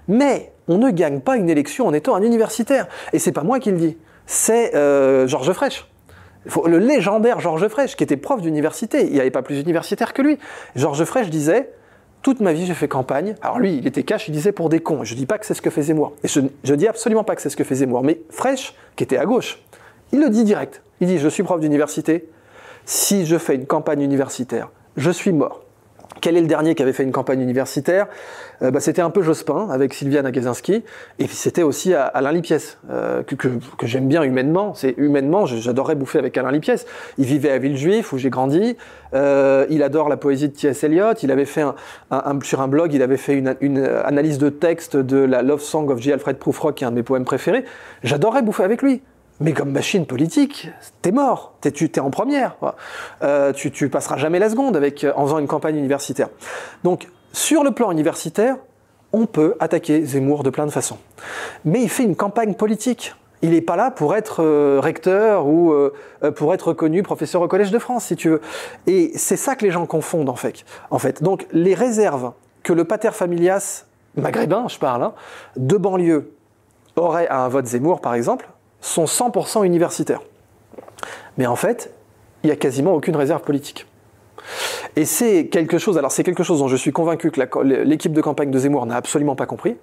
mais on ne gagne pas une élection en étant un universitaire. Et c'est pas moi qui le dis, c'est euh, Georges Frêche. Le légendaire Georges Frêche, qui était prof d'université, il n'y avait pas plus universitaire que lui. Georges Frêche disait toute ma vie, j'ai fait campagne. Alors lui, il était cash, il disait pour des cons. Je dis pas que c'est ce que fait Zemmour. Et je, je dis absolument pas que c'est ce que fait Zemmour. Mais Fraîche, qui était à gauche, il le dit direct. Il dit, je suis prof d'université. Si je fais une campagne universitaire, je suis mort. Quel est le dernier qui avait fait une campagne universitaire Euh, bah, C'était un peu Jospin avec Sylviane Agazinski. Et puis c'était aussi Alain Lipiès, euh, que, que, que j'aime bien humainement. C'est humainement, j'adorais bouffer avec Alain Lipiès. Il vivait à Villejuif où j'ai grandi. Euh, il adore la poésie de T.S. Eliot. Il avait fait un, un- un- sur un blog, il avait fait une, une analyse de texte de la Love Song of J. Alfred Prufrock, qui est un de mes poèmes préférés. J'adorais bouffer avec lui. Mais comme machine politique, t'es mort. T'es, t'es en première. Euh, tu, tu passeras jamais la seconde avec, en faisant une campagne universitaire. Donc, sur le plan universitaire, on peut attaquer Zemmour de plein de façons. Mais il fait une campagne politique. Il n'est pas là pour être euh, recteur ou euh, pour être reconnu professeur au Collège de France, si tu veux. Et c'est ça que les gens confondent, en fait. En fait. Donc, les réserves que le pater familias maghrébin, je parle, hein, de banlieue aurait à un vote Zemmour, par exemple, sont 100% universitaires. Mais en fait, il n'y a quasiment aucune réserve politique. Et c'est quelque chose, alors c'est quelque chose dont je suis convaincu que l'équipe de campagne de Zemmour n'a absolument pas compris.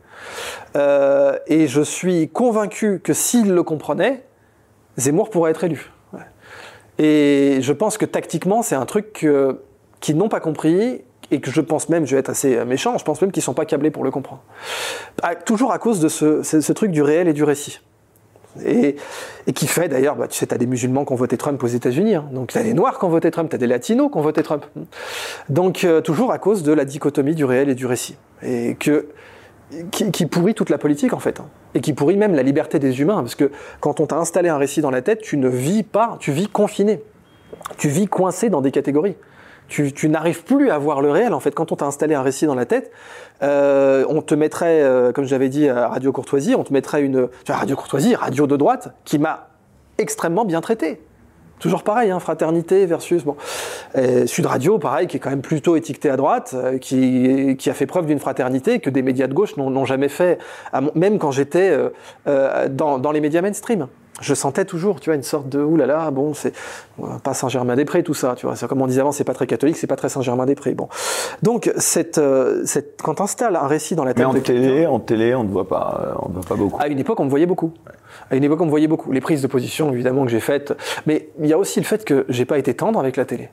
Euh, et je suis convaincu que s'il le comprenait, Zemmour pourrait être élu. Et je pense que tactiquement, c'est un truc qu'ils n'ont pas compris et que je pense même, je vais être assez méchant, je pense même qu'ils ne sont pas câblés pour le comprendre. toujours à cause de ce truc du réel et du récit. Et, qui fait d'ailleurs, bah, tu sais, tu as des musulmans qui ont voté Trump aux États-Unis, hein. donc tu as des noirs qui ont voté Trump, tu as des latinos qui ont voté Trump. Donc euh, toujours à cause de la dichotomie du réel et du récit. Et que, qui, pourrit toute la politique en fait. Hein. Et qui pourrit même la liberté des humains. Parce que quand on t'a installé un récit dans la tête, tu ne vis pas, tu vis confiné. Tu vis coincé dans des catégories tu, n'arrives plus à voir le réel. En fait, quand on t'a installé un récit dans la tête, euh, on te mettrait, euh, comme j'avais dit à Radio Courtoisie, on te mettrait une Radio Courtoisie, radio de droite, qui m'a extrêmement bien traité. Toujours pareil, hein, fraternité versus. Sud Radio, pareil, qui est quand même plutôt étiqueté à droite, euh, qui, qui, a fait preuve d'une fraternité que des médias de gauche n'ont jamais fait, même quand j'étais dans, dans les médias mainstream je sentais toujours, tu vois, une sorte de oulala, bon, c'est pas Saint-Germain-des-Prés, tout ça, tu vois. C'est comme on disait avant, c'est pas très catholique, c'est pas très Saint-Germain-des-Prés. Bon, donc cette, euh, cette, quand t'installes un récit dans la tête Mais en télé, en télé, on ne voit pas, euh, on ne voit pas beaucoup. À une époque, on me voyait beaucoup. À une époque, on me voyait beaucoup. Les prises de position, évidemment, que j'ai faites, mais il y a aussi le fait que j'ai pas été tendre avec la télé.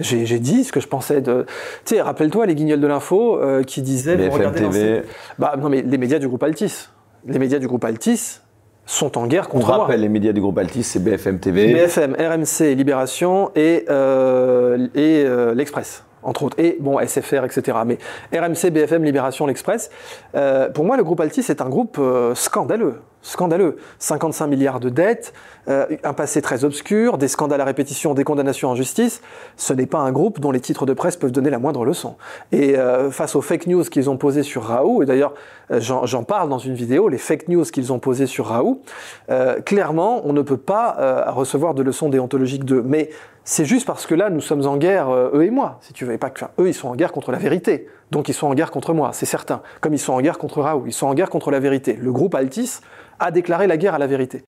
J'ai dit ce que je pensais de. Tu sais, rappelle-toi les guignols de l'info euh, qui disaient. TV. Bah non, mais les médias du groupe Altis. Les médias du groupe Altis, sont en guerre contre On rappelle les médias du groupe Altis, c'est BFM TV. BFM, RMC, Libération et, euh, et euh, l'Express entre autres, et bon, SFR, etc. Mais RMC, BFM, Libération, l'Express, euh, pour moi, le groupe Altis est un groupe scandaleux scandaleux. 55 milliards de dettes, euh, un passé très obscur, des scandales à répétition, des condamnations en justice. Ce n'est pas un groupe dont les titres de presse peuvent donner la moindre leçon. Et euh, face aux fake news qu'ils ont posées sur Raoult, et d'ailleurs euh, j'en parle dans une vidéo, les fake news qu'ils ont posées sur Raoult, clairement on ne peut pas recevoir de leçons déontologiques d'eux. Mais c'est juste parce que là nous sommes en guerre, eux et moi, si tu veux. pas que, eux ils sont en guerre contre la vérité. Donc ils sont en guerre contre moi, c'est certain. Comme ils sont en guerre contre Raoult, ils sont en guerre contre la vérité. Le groupe Altis, a déclaré la guerre à la vérité.